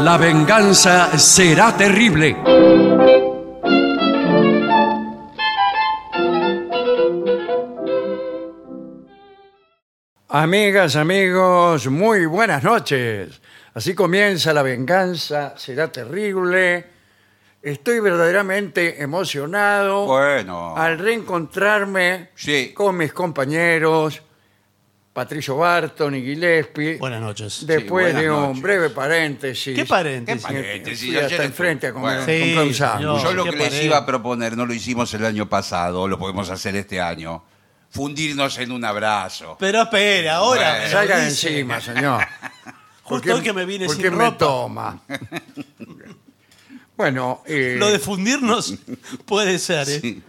La venganza será terrible. Amigas, amigos, muy buenas noches. Así comienza La venganza será terrible. Estoy verdaderamente emocionado Bueno. al reencontrarme Sí. con mis compañeros Patricio Barton y Gillespie. Buenas noches. Después buenas de un noches. breve paréntesis. ¿Qué paréntesis? ¿Qué paréntesis? Fui Ayer hasta estuve- enfrente a comer, Bueno. Sí, señor. Yo lo qué que les pared. iba a proponer, no lo hicimos el año pasado, lo podemos hacer este año. Fundirnos en un abrazo. Pero espere, ahora. Bueno. me lo Salga de dice. encima, señor. Justo hoy que me vine ¿Por sin qué me ropa. toma? bueno, eh, Lo de fundirnos puede ser, ¿eh?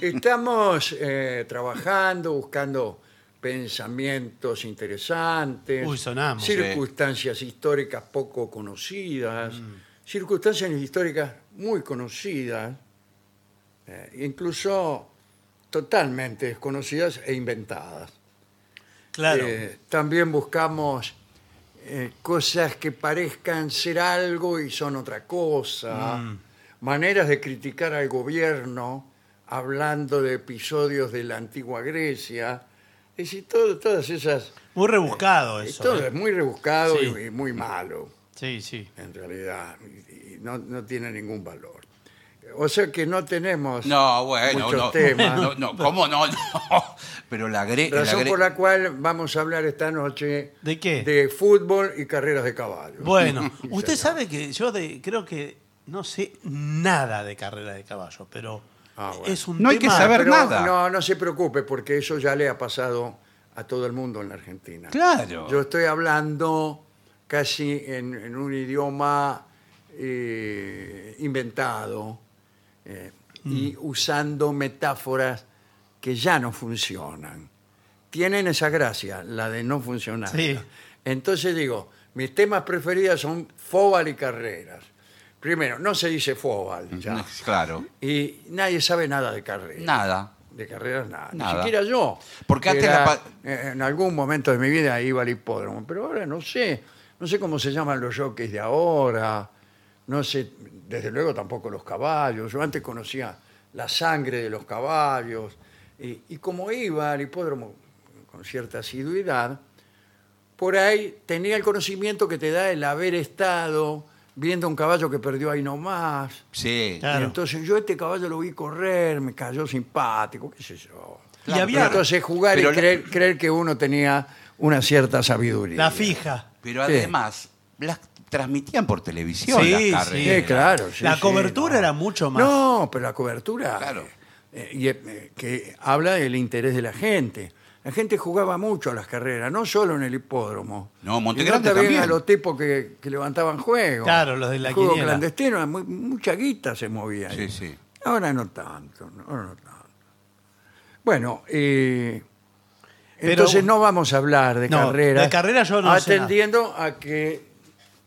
estamos eh, trabajando, buscando pensamientos interesantes, Uy, sonamos. circunstancias históricas poco conocidas, circunstancias históricas muy conocidas, eh, incluso totalmente desconocidas e inventadas. Claro. Eh, también buscamos eh, cosas que parezcan ser algo y son otra cosa, Mm. maneras de criticar al gobierno hablando de episodios de la antigua Grecia, es decir, todo- todas esas... Muy rebuscado y eso. todo ¿eh? es muy rebuscado Sí. y, y muy malo, Sí, sí. en realidad, y, y no, no tiene ningún valor. O sea que no tenemos No, bueno, muchos no, temas. no, no, ¿cómo no? No. Pero la gre... la Razón gre- por la cual vamos a hablar esta noche ¿De qué? de fútbol y carreras de caballo. Bueno, usted señor. sabe que yo de- creo que no sé nada de carrera de caballo, pero Ah, bueno. es un No hay que saber Pero nada. No, no se preocupe, porque eso ya le ha pasado a todo el mundo en la Argentina. Claro. Yo estoy hablando casi en, en un idioma eh, inventado eh, y Mm. usando metáforas que ya no funcionan. Tienen esa gracia, la de no funcionar. Sí. Entonces digo, mis temas preferidos son fóbal y carreras. Primero, no se dice fóbal ya. Claro. Y nadie sabe nada de carreras. Nada. De carreras nada. Ni siquiera yo. Porque que antes era- la pa- eh, en algún momento de mi vida iba al hipódromo, pero ahora no sé. No sé cómo se llaman los jockeys de ahora. No sé, desde luego tampoco los caballos. Yo antes conocía la sangre de los caballos. Y, y como iba al hipódromo con cierta asiduidad, por ahí tenía el conocimiento que te da el haber estado viendo un caballo que perdió ahí nomás. Sí. Claro. Y entonces yo este caballo lo vi correr, me cayó simpático, qué sé yo. Y había- entonces jugar Pero y la- creer, creer que uno tenía una cierta sabiduría. la fija. Pero Sí. además, las transmitían por televisión Sí, las sí. carreras. Sí, claro. sí, La sí, cobertura no. era mucho más. No, pero la cobertura. Claro. eh, y, eh, que habla del interés de la gente. La gente jugaba mucho a las carreras, no solo en el hipódromo. No, Monte Y Grande también también. a los tipos que, que levantaban juegos. Claro, los de la El juego quiniela. clandestino, muy- mucha guita se movía ahí. Sí, sí. Ahora no tanto, no, ahora no tanto. Bueno, eh, Pero- entonces no vamos a hablar de No, carreras. de carreras yo no sé Atendiendo a que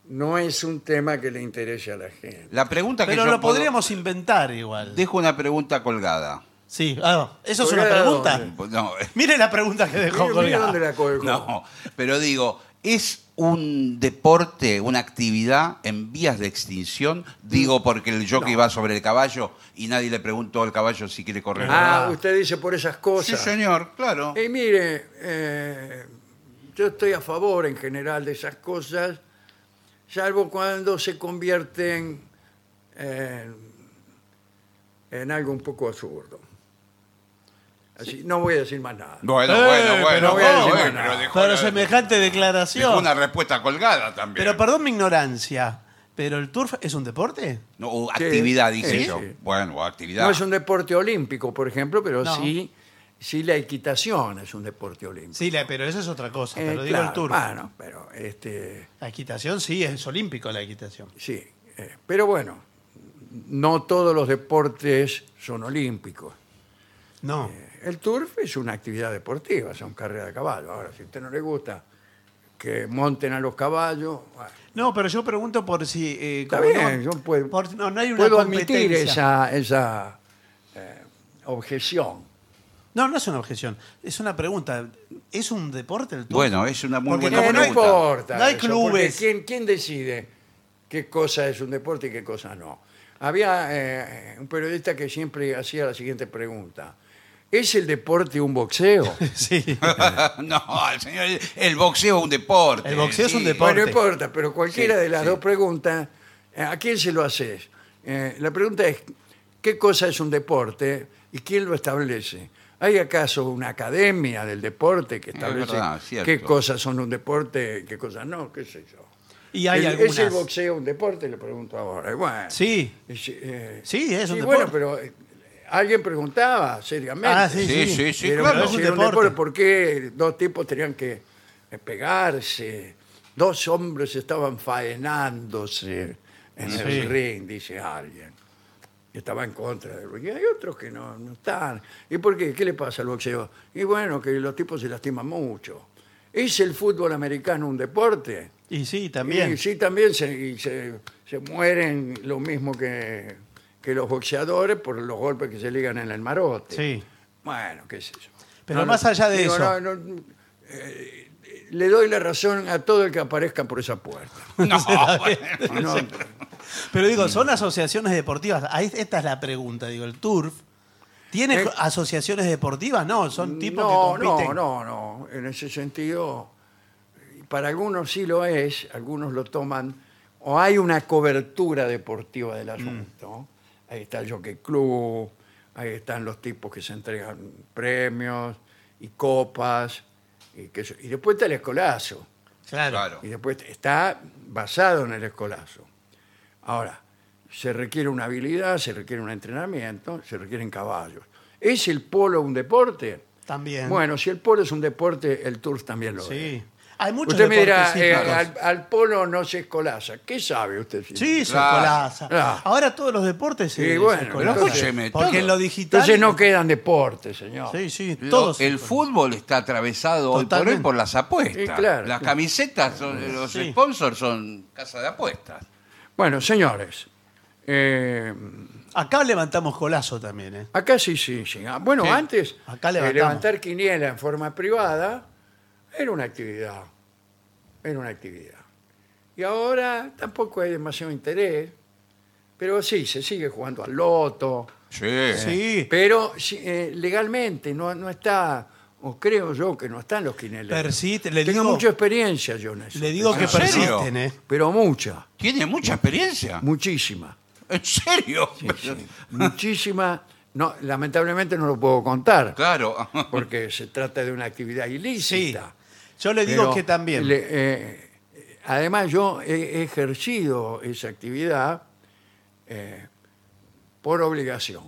no es un tema que le interese a la gente. La pregunta que Pero yo lo puedo- podríamos inventar igual. Dejo una pregunta colgada. Sí, ah, ¿eso es una ¿Colgada pregunta? dónde? No, Mire la pregunta que dejó colgada. dónde la colgó. no, pero digo, ¿es un deporte, una actividad en vías de extinción? Digo porque el jockey va sobre el caballo y nadie le preguntó al caballo si quiere correr. o Ah, Ah. usted dice por esas Sí, cosas. señor, claro. Y mire, eh, yo estoy a favor en general de esas cosas, salvo cuando se convierten en, en algo un poco absurdo. Así, no voy a decir más nada. Bueno, Eh, bueno, pero bueno, voy a decir bueno, nada. pero dejó Pero la- semejante dejó declaración. una respuesta colgada también. Pero perdón mi ignorancia, ¿pero el turf es un deporte? No, o Sí, actividad, dije sí, yo. sí. Bueno, o actividad. No es un deporte olímpico, por ejemplo, pero No. sí, sí la equitación es un deporte olímpico. Sí, la- pero eso es otra cosa. Eh, pero digo claro, el turf. Bueno, pero este, La equitación sí, es olímpico la equitación. sí. eh, pero bueno, no todos los deportes son olímpicos. No. El turf es una actividad deportiva, son carreras de caballo. Ahora, si a usted no le gusta que monten a los caballos, bueno, No, pero yo pregunto por si... eh, está como bien, no, yo puedo, por- no, no hay una puedo admitir competencia. esa, esa eh, objeción. No, no es una objeción. Es una pregunta. ¿Es un deporte el turf? Bueno, es una muy Porque buena no pregunta. importa. No hay eso, clubes. porque ¿quién, quién decide qué cosa es un deporte y qué cosa no? Había eh, un periodista que siempre hacía la siguiente pregunta. ¿Es el deporte un boxeo? Sí. no, el señor, el, el boxeo es un deporte. El boxeo es un deporte. Bueno, no importa, pero cualquiera Sí, de las sí. dos preguntas, eh, ¿a quién se lo haces? Eh, la pregunta es, ¿qué cosa es un deporte y quién lo establece? ¿Hay acaso una academia del deporte que Es establece verdad, cierto. qué cosas son un deporte y qué cosas no? ¿Qué sé yo? Y hay ¿Es, algunas. ¿Es el boxeo un deporte? Le pregunto ahora. Y bueno, Sí. es, eh, Sí, es un sí, deporte. bueno, pero eh, alguien preguntaba seriamente. Ah, sí, Sí, sí. sí, claro. es un si era un deporte. deporte, ¿por qué dos tipos tenían que eh, pegarse? Dos hombres estaban faenándose en el ring, dice alguien. Y estaba en contra del boxeo. Y hay otros que no, no están. ¿Y por qué? ¿Qué le pasa al boxeo? Y bueno, que los tipos se lastiman mucho. ¿Es el fútbol americano un deporte? Y sí, también. Y sí, también se, y se, se mueren lo mismo que, que los boxeadores por los golpes que se ligan en el marote. Sí. Bueno, qué sé yo. Pero más allá de digo, eso. no, no, eh, le doy la razón a todo el que aparezca por esa puerta. No, bueno. No, Pero digo, son asociaciones deportivas. Ahí- Esta es la pregunta. Digo, el turf. ¿Tiene Eh, asociaciones deportivas? No, son tipos no, que compiten. No, no, no. En ese sentido, para algunos sí lo es, algunos lo toman, o hay una cobertura deportiva Mm. del asunto. Ahí está el Jockey Club, ahí están los tipos que se entregan premios y copas, y, que y después está el escolazo. Claro. Claro. Y después está basado en el escolazo. Ahora, se requiere una habilidad, se requiere un entrenamiento, se requieren caballos. ¿Es el polo un deporte? También. Bueno, si el polo es un deporte, el turf también lo es. Hay muchos Usted me dirá, deportes eh, al, al polo no se escolaza. ¿Qué sabe usted? Sí, se Claro. colaza. Claro. Ahora todos los deportes se, Sí, se bueno, colazan. pero escúcheme, Porque todo. en lo digital. Entonces no quedan deportes, señor. Sí, sí, Lo- todos. se el colazan. fútbol está atravesado hoy por hoy Totalmente. por las apuestas. Sí, claro. Las camisetas, son- los Sí. sponsors son casa de apuestas. Bueno, señores, eh, Acá levantamos colazo también, ¿eh? Acá sí, sí, sí. Ah, Bueno, Sí. antes Acá eh, levantamos. levantar quiniela en forma privada era una actividad. Era una actividad. Y ahora tampoco hay demasiado interés, pero sí, se sigue jugando al loto. Sí. Sí. Pero sí, eh, legalmente no, no está, o creo yo que no están los quineleros. Persiste, le Tengo digo- mucha experiencia yo en eso. Le digo que persisten, ¿eh? Pero mucha, Tiene mucha experiencia. muchísima. ¿En serio? Muchísima. No, lamentablemente no lo puedo contar. Claro. porque se trata de una actividad Sí. ilícita. Yo le digo Pero que también. le- eh, además, yo he ejercido esa actividad eh, por obligación.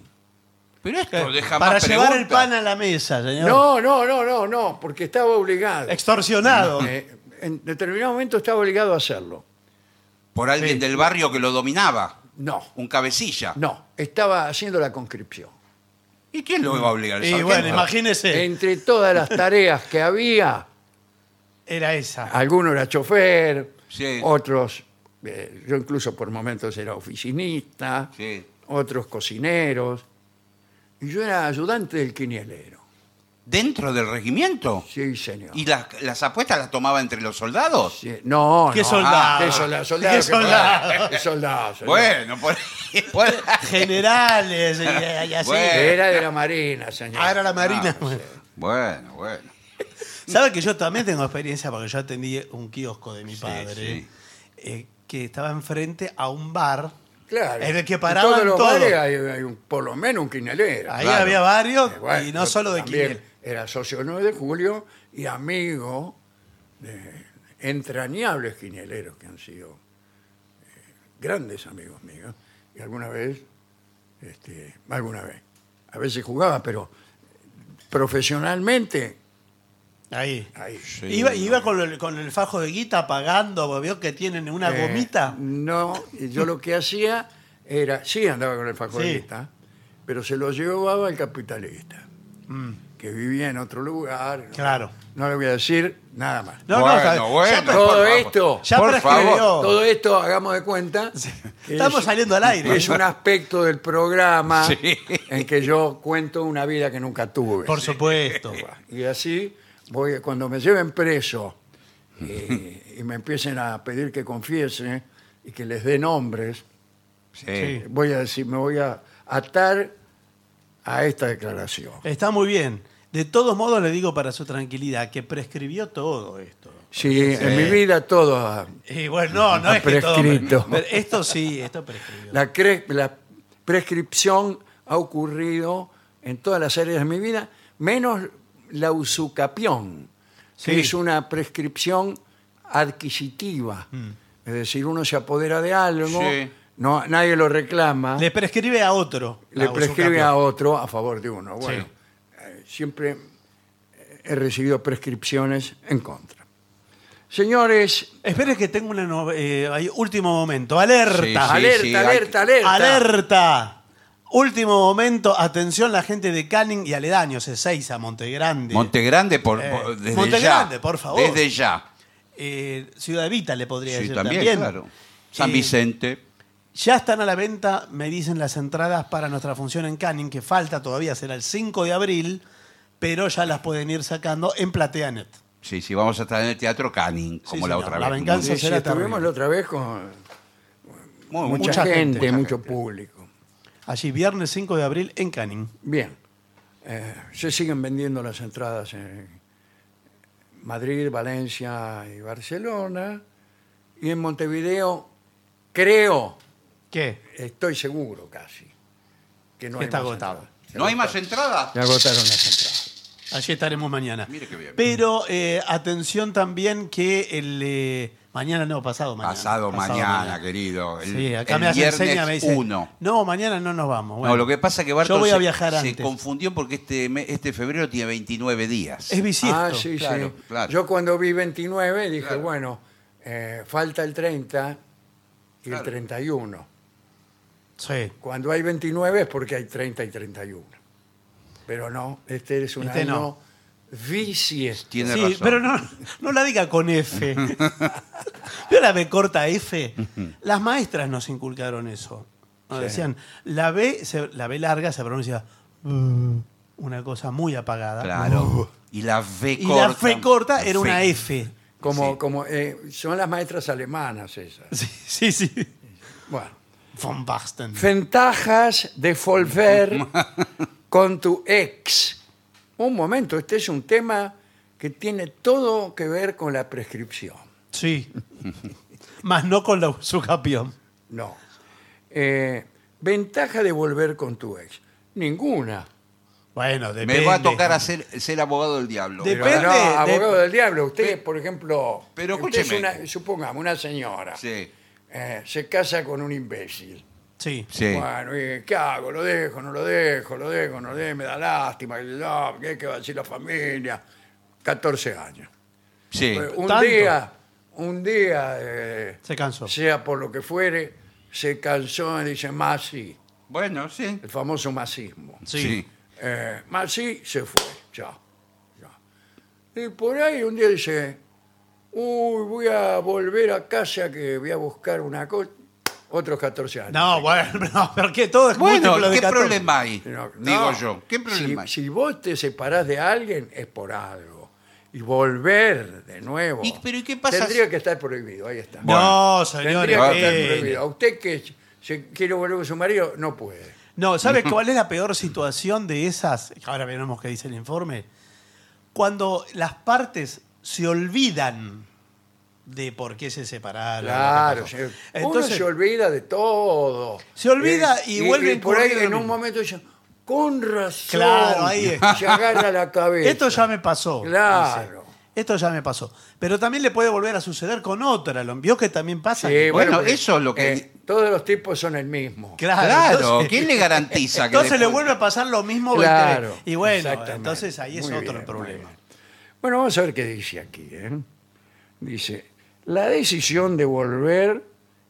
Pero esto deja Para más llevar el preguntas. pan a la mesa, señor. No, no, no, no, no, porque estaba obligado. Extorsionado. Eh, en determinado momento estaba obligado a hacerlo. Por alguien Sí. del barrio que lo dominaba. No, Un cabecilla. no, estaba haciendo la conscripción. ¿Y quién lo iba a obligar? ¿El y sargento? bueno, imagínese. Entre todas las tareas que había, Era esa. alguno era chofer, Sí. otros, eh, yo incluso por momentos era oficinista, Sí. otros cocineros, y yo era ayudante del quinielero. ¿Dentro del regimiento? Sí, señor. ¿Y las, las apuestas las tomaba entre los soldados? Sí, No, ¿Qué no. soldado? ¿Qué soldado? soldado ¿Qué ¿qué soldado? ¿Qué soldado? soldado? Bueno, por por- Generales y, y así. Bueno. Era de la Marina, señor. Ah, era la Marina. Ah, sí. Bueno, bueno. ¿Sabe que yo también tengo experiencia porque yo atendí un kiosco de mi padre sí. eh, que estaba enfrente a un bar. Claro. En el que paraban todos los todo. bares hay, hay un- por lo menos un quinelero. Ahí Claro. había varios Eh, bueno, y no yo solo de también Quiniel. Era socio 9 de julio y amigo de entrañables quinieleros que han sido eh, grandes amigos míos. Y alguna vez, este, alguna vez, a veces jugaba, pero profesionalmente, Ahí. ahí. Sí. Iba, iba con, el, con el fajo de guita pagando, vio que tienen una Eh, gomita. No, yo lo que hacía era, sí andaba con el Sí. faculista, pero se lo llevaba al capitalista, Mm. que vivía en otro lugar. Claro. No le voy a decir nada más. No, no, Bueno, está- bueno. ya, Todo esto, ya por prescribió. favor. todo esto, hagamos de cuenta. Estamos es- saliendo al aire. Es un aspecto del programa Sí. en que yo cuento una vida que nunca tuve. Por supuesto. Y así, voy, cuando me lleven preso eh, y me empiecen a pedir que confiese y que les dé nombres, Sí. Sí. voy a decir, me voy a atar a esta declaración. Está muy bien. De todos modos, le digo para su tranquilidad que prescribió todo esto. Sí, en mi vida todo ha- Y bueno, no, no Ha es que todo. prescrito. pero esto sí, esto prescribió. La, cre- la prescripción ha ocurrido en todas las áreas de mi vida, menos la usucapión, que Sí. es una prescripción adquisitiva. Mm. Es decir, uno se apodera de algo, Sí. no, nadie lo reclama, Le prescribe a otro. le prescribe usucapión. a otro a favor de uno. Bueno, Sí. eh, siempre he recibido prescripciones en contra. Señores, Espere que tengo una no- eh, último momento. Alerta. Alerta, alerta, alerta. Alerta. Último momento, atención la gente de Canning y aledaños, Ezeiza, Montegrande. Montegrande, por, Eh, por- desde Montegrande, ya. por favor. Desde ya. Eh, Ciudad Evita le podría Sí, decir también, también. claro. San Eh, Vicente. Ya están a la venta, me dicen las entradas para nuestra función en Canning, que falta todavía, será el 5 de abril, pero ya las pueden ir sacando en Plateanet. Sí, sí, vamos a estar en el Teatro Canning, como la señor. otra La vez. venganza sí, sí, será estuvimos terrible. la otra vez con Muy- mucha, mucha gente, gente, mucha mucho gente. público. Allí, viernes 5 de abril en Canning. Bien. Eh, se siguen vendiendo las entradas en Madrid, Valencia y Barcelona. Y en Montevideo, creo, ¿Qué? estoy seguro casi, que no Que hay está más agotado. entradas. Se ¿No hay agotaron- más entradas? Se agotaron las entradas. Allí estaremos mañana. Mire qué bien. Pero eh, atención también que el eh, mañana no, pasado mañana. Pasado, mañana, querido. El, Sí, acá el me hace viernes seña, me dice. 1. No, mañana no nos vamos. Bueno, no, lo que pasa es que Bartos Yo voy a se- viajar se, antes. confundió porque este, me- este febrero tiene 29 días. Es bisiesto. Ah, sí, claro, sí. claro. Yo cuando vi 29 dije, Claro. bueno, eh, falta el 30 y Claro. el 31. Sí. Cuando hay 29 es porque hay 30 y 31. Pero no, este es un Este año no. Bisiesto. Tiene Sí, razón. pero no, no la diga con F. ¿Vio la B corta F? Las maestras nos inculcaron eso. Nos Sí. Decían, la B, se- la B larga se pronuncia "uh", una cosa muy apagada. Claro. Y la V Y corta. la F corta era una Fe. F. Como, Sí. como eh, son las maestras alemanas esas. Sí, sí, sí. Bueno. Von Basten. Ventajas de volver con tu ex. Un momento, este es un tema que tiene todo que ver con la prescripción. Sí. Más no con la usucapión. No. Eh, ventaja de volver con tu ex. Ninguna. Bueno, depende. Me va a tocar hacer, ser abogado del diablo. Dep- Pero Depende de- abogado del diablo. Usted, por ejemplo, Pero usted es escúcheme. una- supongamos, una señora Sí, eh, se casa con un imbécil. Sí. sí. Bueno, ¿y ¿qué hago? ¿Lo dejo? ¿No lo dejo? ¿Lo dejo? ¿No lo dejo? Me da lástima. que No, ¿Qué qué va a decir la familia? 14 años. sí. Pues, un ¿Tanto? día, un día, eh, Se cansó. sea por lo que fuere, se cansó y dice, más sí. Bueno, sí. El famoso masismo. Sí. Eh, más sí, se fue. Chao. Chao. Y por ahí un día dice, uy, voy a volver a casa que voy a buscar una cosa. Otros 14 años. No, bueno, no, pero que todo es Bueno, múltiplo de ¿qué 14. problema hay? No, Digo no. yo. ¿Qué problema hay? Si, si vos te separás de alguien, es por algo. Y volver de nuevo. ¿Y- pero y qué pasa Tendría si- que estar prohibido, ahí está. No, señores. Tendría que estar prohibido. A usted que se quiere volver con su marido, no puede. No, ¿sabes cuál es la peor situación de esas? Ahora veremos qué dice el informe. Cuando las partes se olvidan de por qué se separaron. Claro, señor. Entonces, uno se olvida de todo. Eh, Se olvida y vuelve a por ahí en un momento dice, con razón. Claro, ahí es. Se agarra la cabeza. esto ya me pasó. Claro. dice. Esto ya me pasó. Pero también le puede volver a suceder con otra. ¿Lo vio que también pasa? Sí, Bueno, eso es lo que- eh, todos los tipos son el mismo. Claro. Claro, entonces- ¿quién le garantiza que Entonces le vuelve a pasar lo mismo. Claro, 20 Y bueno, entonces ahí es Muy otro bien, el problema. Bueno, vamos a ver qué dice aquí. ¿eh? Dice, la decisión de volver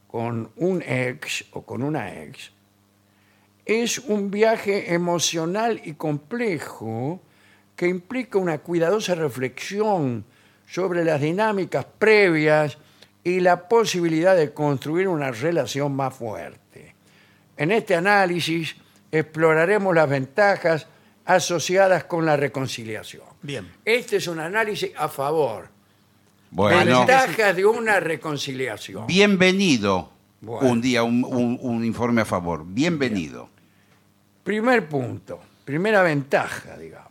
con un ex o con una ex es un viaje emocional y complejo que implica una cuidadosa reflexión sobre las dinámicas previas y la posibilidad de construir una relación más fuerte. En este análisis exploraremos las ventajas asociadas con la reconciliación. Bien. Este es un análisis a favor. Bueno, Ventajas de una reconciliación. bienvenido. Bueno. Un día, un, un- un informe a favor. Bienvenido. Primer punto, primera ventaja, digamos.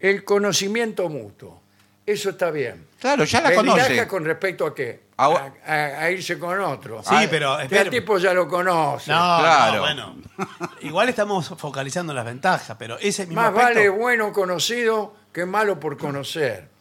El conocimiento mutuo. Eso está bien. Claro, ya la Ventaja conoce. con respecto a qué? A- A, a- a irse con otro. Sí, Ah, pero, que espera. el tipo ya lo conoce. No, Claro. no, bueno. Igual estamos focalizando en las ventajas, pero ese mismo Más aspecto, vale bueno conocido que malo por conocer.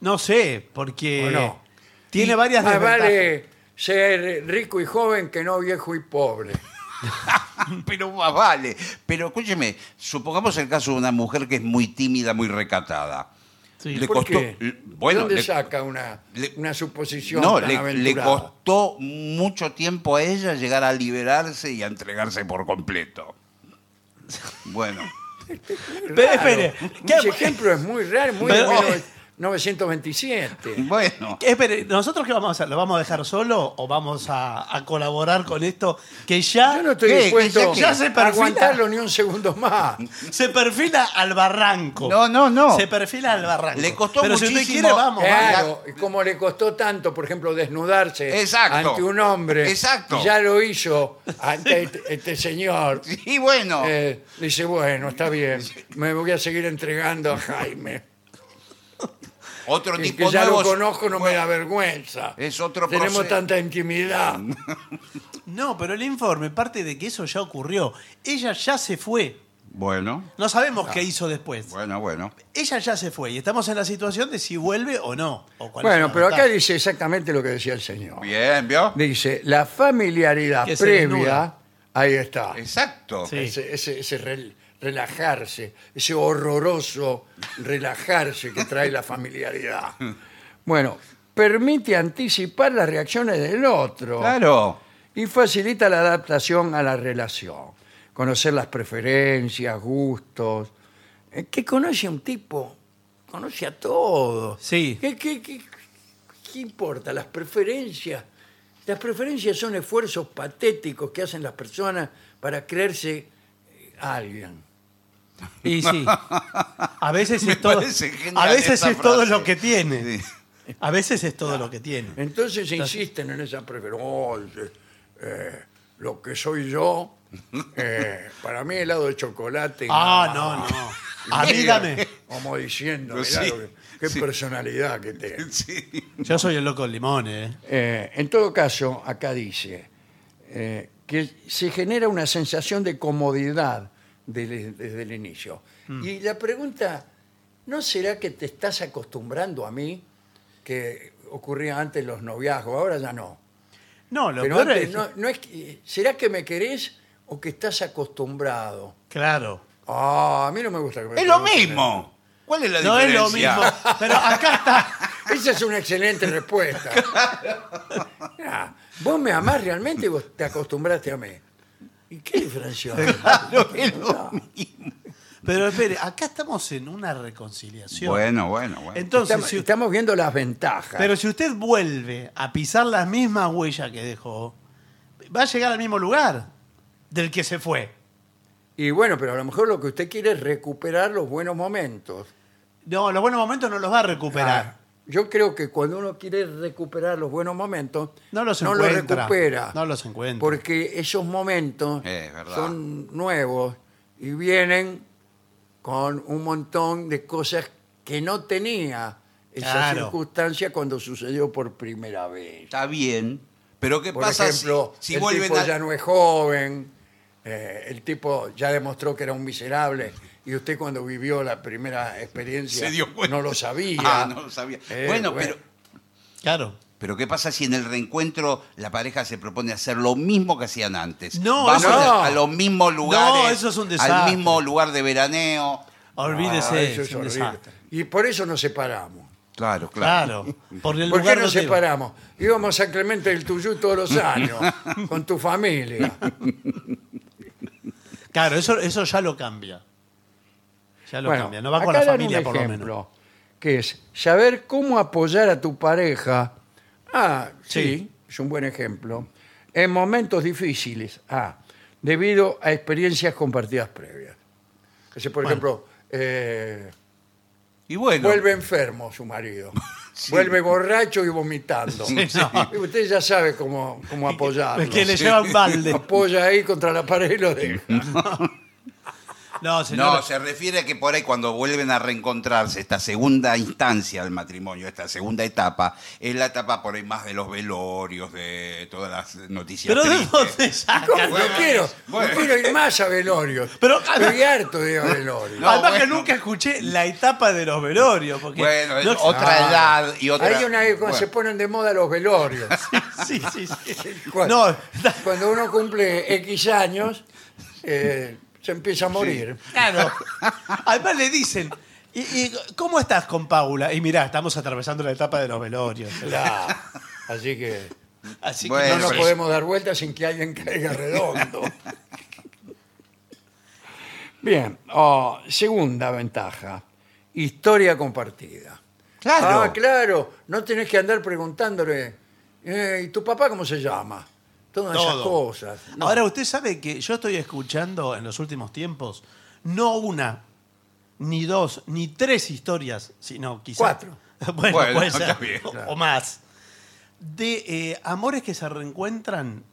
No sé, porque ¿O no? tiene Y varias Más desventajas. vale ser rico y joven que no viejo y pobre. Pero más vale. Pero escúcheme, supongamos el caso de una mujer que es muy tímida, muy recatada. Sí. Le ¿Por costó. qué? l- Bueno, ¿Dónde le- saca una, le- una suposición no, tan le, le aventurada? costó mucho tiempo a ella llegar a liberarse y a entregarse por completo. Bueno, Pero espere, ¿qué- Ese ejemplo es muy raro, muy Pero- de 1927. bueno. Espere, ¿nosotros qué vamos a hacer? ¿Lo vamos a dejar solo o vamos a, a colaborar con esto? Que ya Yo no estoy ¿Qué? dispuesto Ya se a perfila. aguantarlo ni un segundo más. se perfila al barranco. No, no, no. Se perfila al barranco. Le costó Pero si muchísimo- usted quiere, vamos. vamos. Claro, y como le costó tanto, por ejemplo, desnudarse Exacto. ante un hombre, Exacto. y ya lo hizo ante este, este señor, Sí, bueno. eh, dice, bueno, está bien, me voy a seguir entregando a Jaime. Otro tipo que ya nuevo. lo conozco, no me da vergüenza. Es otro Tenemos proceso. tanta intimidad. No, pero el informe parte de que eso ya ocurrió. Ella ya se fue. Bueno, No sabemos qué hizo después. bueno, bueno. Ella ya se fue y estamos en la situación de si vuelve o no. o cuál es Bueno, pero acá dice exactamente lo que decía el señor. Bien, ¿vio? Dice, la familiaridad previa, ahí está. Exacto. Sí. Ese, ese- ese rel- relajarse, ese horroroso relajarse que trae la familiaridad. Bueno, permite anticipar las reacciones del otro Claro. y facilita la adaptación a la relación. Conocer las preferencias, gustos. Eh, ¿Qué conoce a un tipo? Conoce a todos. Sí. ¿Qué, qué, qué- qué importa? Las preferencias. Las preferencias son esfuerzos patéticos que hacen las personas para creerse eh, alguien. Y sí. A veces Me es todo, parece genial a veces es todo frase. lo que tiene. Sí. A veces es todo lo que tiene. Entonces insisten en esa preferencia. "Oh, eh, lo que soy yo, eh, para mí helado de chocolate. y Ah, nada no, más". no. A mí dame. Como diciendo, Pues mirá sí, lo que- qué sí. personalidad que tengo. Sí. Yo soy el loco del limón, ¿eh? Eh, en todo caso, acá dice eh, que se genera una sensación de comodidad desde, desde el inicio. Mm. Y la pregunta, ¿no será que te estás acostumbrando a mí? Que ocurría antes los noviazgos, ahora ya no. No, lo Pero peor antes, es. no, no es que- ¿será que me querés o que estás acostumbrado? Claro. Ah, a mí no me gusta que me Es lo pregunten mismo. ¿Cuál es la No es lo diferencia? mismo. Pero acá está. eso. Esa es una excelente respuesta. Ah, ¿Vos me amás realmente o vos te acostumbraste a mí? ¿Y qué diferencia hay? Claro, es lo mismo. Pero espere, acá estamos en una reconciliación. Bueno, bueno, bueno. Entonces, Estamos, si usted- estamos viendo las ventajas. pero si usted vuelve a pisar las mismas huellas que dejó, va a llegar al mismo lugar del que se fue. Y bueno, pero a lo mejor lo que usted quiere es recuperar los buenos momentos. No, los buenos momentos no los va a recuperar. Yo creo que cuando uno quiere recuperar los buenos momentos, No los los encuentra. recupera. No los encuentra. Porque esos momentos Es son nuevos y vienen con un montón de cosas que no tenía esa Claro. circunstancia cuando sucedió por primera vez. Está bien. Pero ¿qué Por pasa si- ejemplo, si, el vuelven tipo a... ya no es joven, eh, el tipo ya demostró que era un miserable y usted cuando vivió la primera experiencia Se dio cuenta. no lo sabía. Ah, no lo sabía. Eh, bueno, bueno. pero... Claro. Pero ¿qué pasa si en el reencuentro la pareja se propone hacer lo mismo que hacían antes? No, Vamos no. a, a los mismos lugares. eso es un Al desastre. mismo lugar de veraneo. Olvídese, Ah, eso es es un horrible. desastre. Y por eso nos separamos. Claro, claro. Claro. Por el ¿Por qué lugar nos separamos? Íbamos a Clemente del Tuyú todos los años, con tu familia. Claro, eso, eso ya lo cambia. Ya lo Bueno, cambia. No va con la familia, un por lo ejemplo, menos. Que es saber cómo apoyar a tu pareja. Ah, sí, Sí. es un buen ejemplo. En momentos difíciles. Ah, debido a experiencias compartidas previas. Ese, por Bueno. ejemplo, eh, Y bueno, vuelve enfermo su marido. Vuelve borracho y vomitando. Sí, no. Y usted ya sabe cómo, cómo apoyarlo. Es que le lleva un balde. Apoya ahí contra la pared y lo deja. No, señor. no, se refiere a que por ahí cuando vuelven a reencontrarse, esta segunda instancia del matrimonio, esta segunda etapa, es la etapa por ahí más de los velorios, de todas las noticias Pero ¿de dónde saca? ¿Cómo? No quiero, bueno. no quiero ir más a velorios. Pero- Estoy harto de ir a velorios. No, Además que nunca escuché la etapa de los velorios. Porque Bueno, es no- otra Ah, edad y otra... Hay una cuando Bueno. se ponen de moda los velorios. Sí, sí, sí. Cuando, No, cuando uno cumple X años, eh, se empieza a morir. claro. Además le dicen, ¿y, y cómo estás con Paula? Y mirá, estamos atravesando la etapa de los velorios. Claro. Así que Así que Bueno, no nos pero- podemos dar vueltas sin que alguien caiga redondo. Bien, oh, segunda ventaja, historia compartida. Claro. Ah, claro, no tenés que andar preguntándole, eh, ¿y tu papá cómo se llama? Todas esas Todo. cosas. No. Ahora, usted sabe que yo estoy escuchando en los últimos tiempos no una, ni dos, ni tres historias, sino quizás. Cuatro. bueno, Bueno, puede está ser. bien. o- O más. De eh, amores que se reencuentran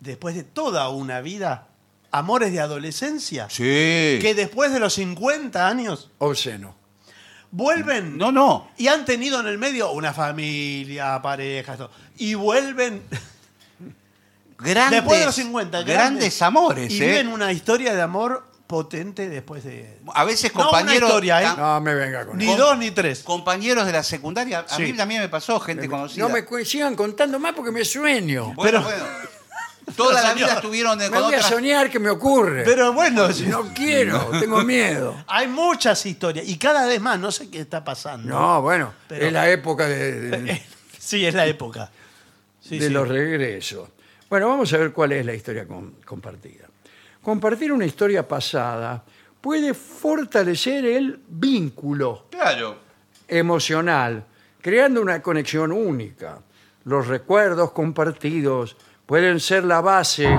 después de toda una vida. Amores de adolescencia. Sí. Que después de los 50 años Obsceno. vuelven. No, no. Y han tenido en el medio una familia, parejas, todo. Y vuelven Grandes, después de los 50. Grandes, amores, Y ¿eh? viven una historia de amor potente después de. A veces No una compañeros... historia, ¿eh? ta- No me venga con Ni eso. dos ni tres. Compañeros de la secundaria, a Sí. mí también me pasó, gente conocida. No me sigan contando más porque me sueño. Bueno, Pero- bueno. Toda la vida estuvieron Me con voy a soñar que me ocurre. Pero bueno, no quiero, tengo miedo. hay muchas historias. Y cada vez más, no sé qué está pasando. No, bueno, Pero- es la época de, de- Sí, es la época. Sí, de sí. los regresos. Bueno, vamos a ver cuál es la historia com- compartida. Compartir una historia pasada puede fortalecer el vínculo Claro. emocional, creando una conexión única. Los recuerdos compartidos pueden ser la base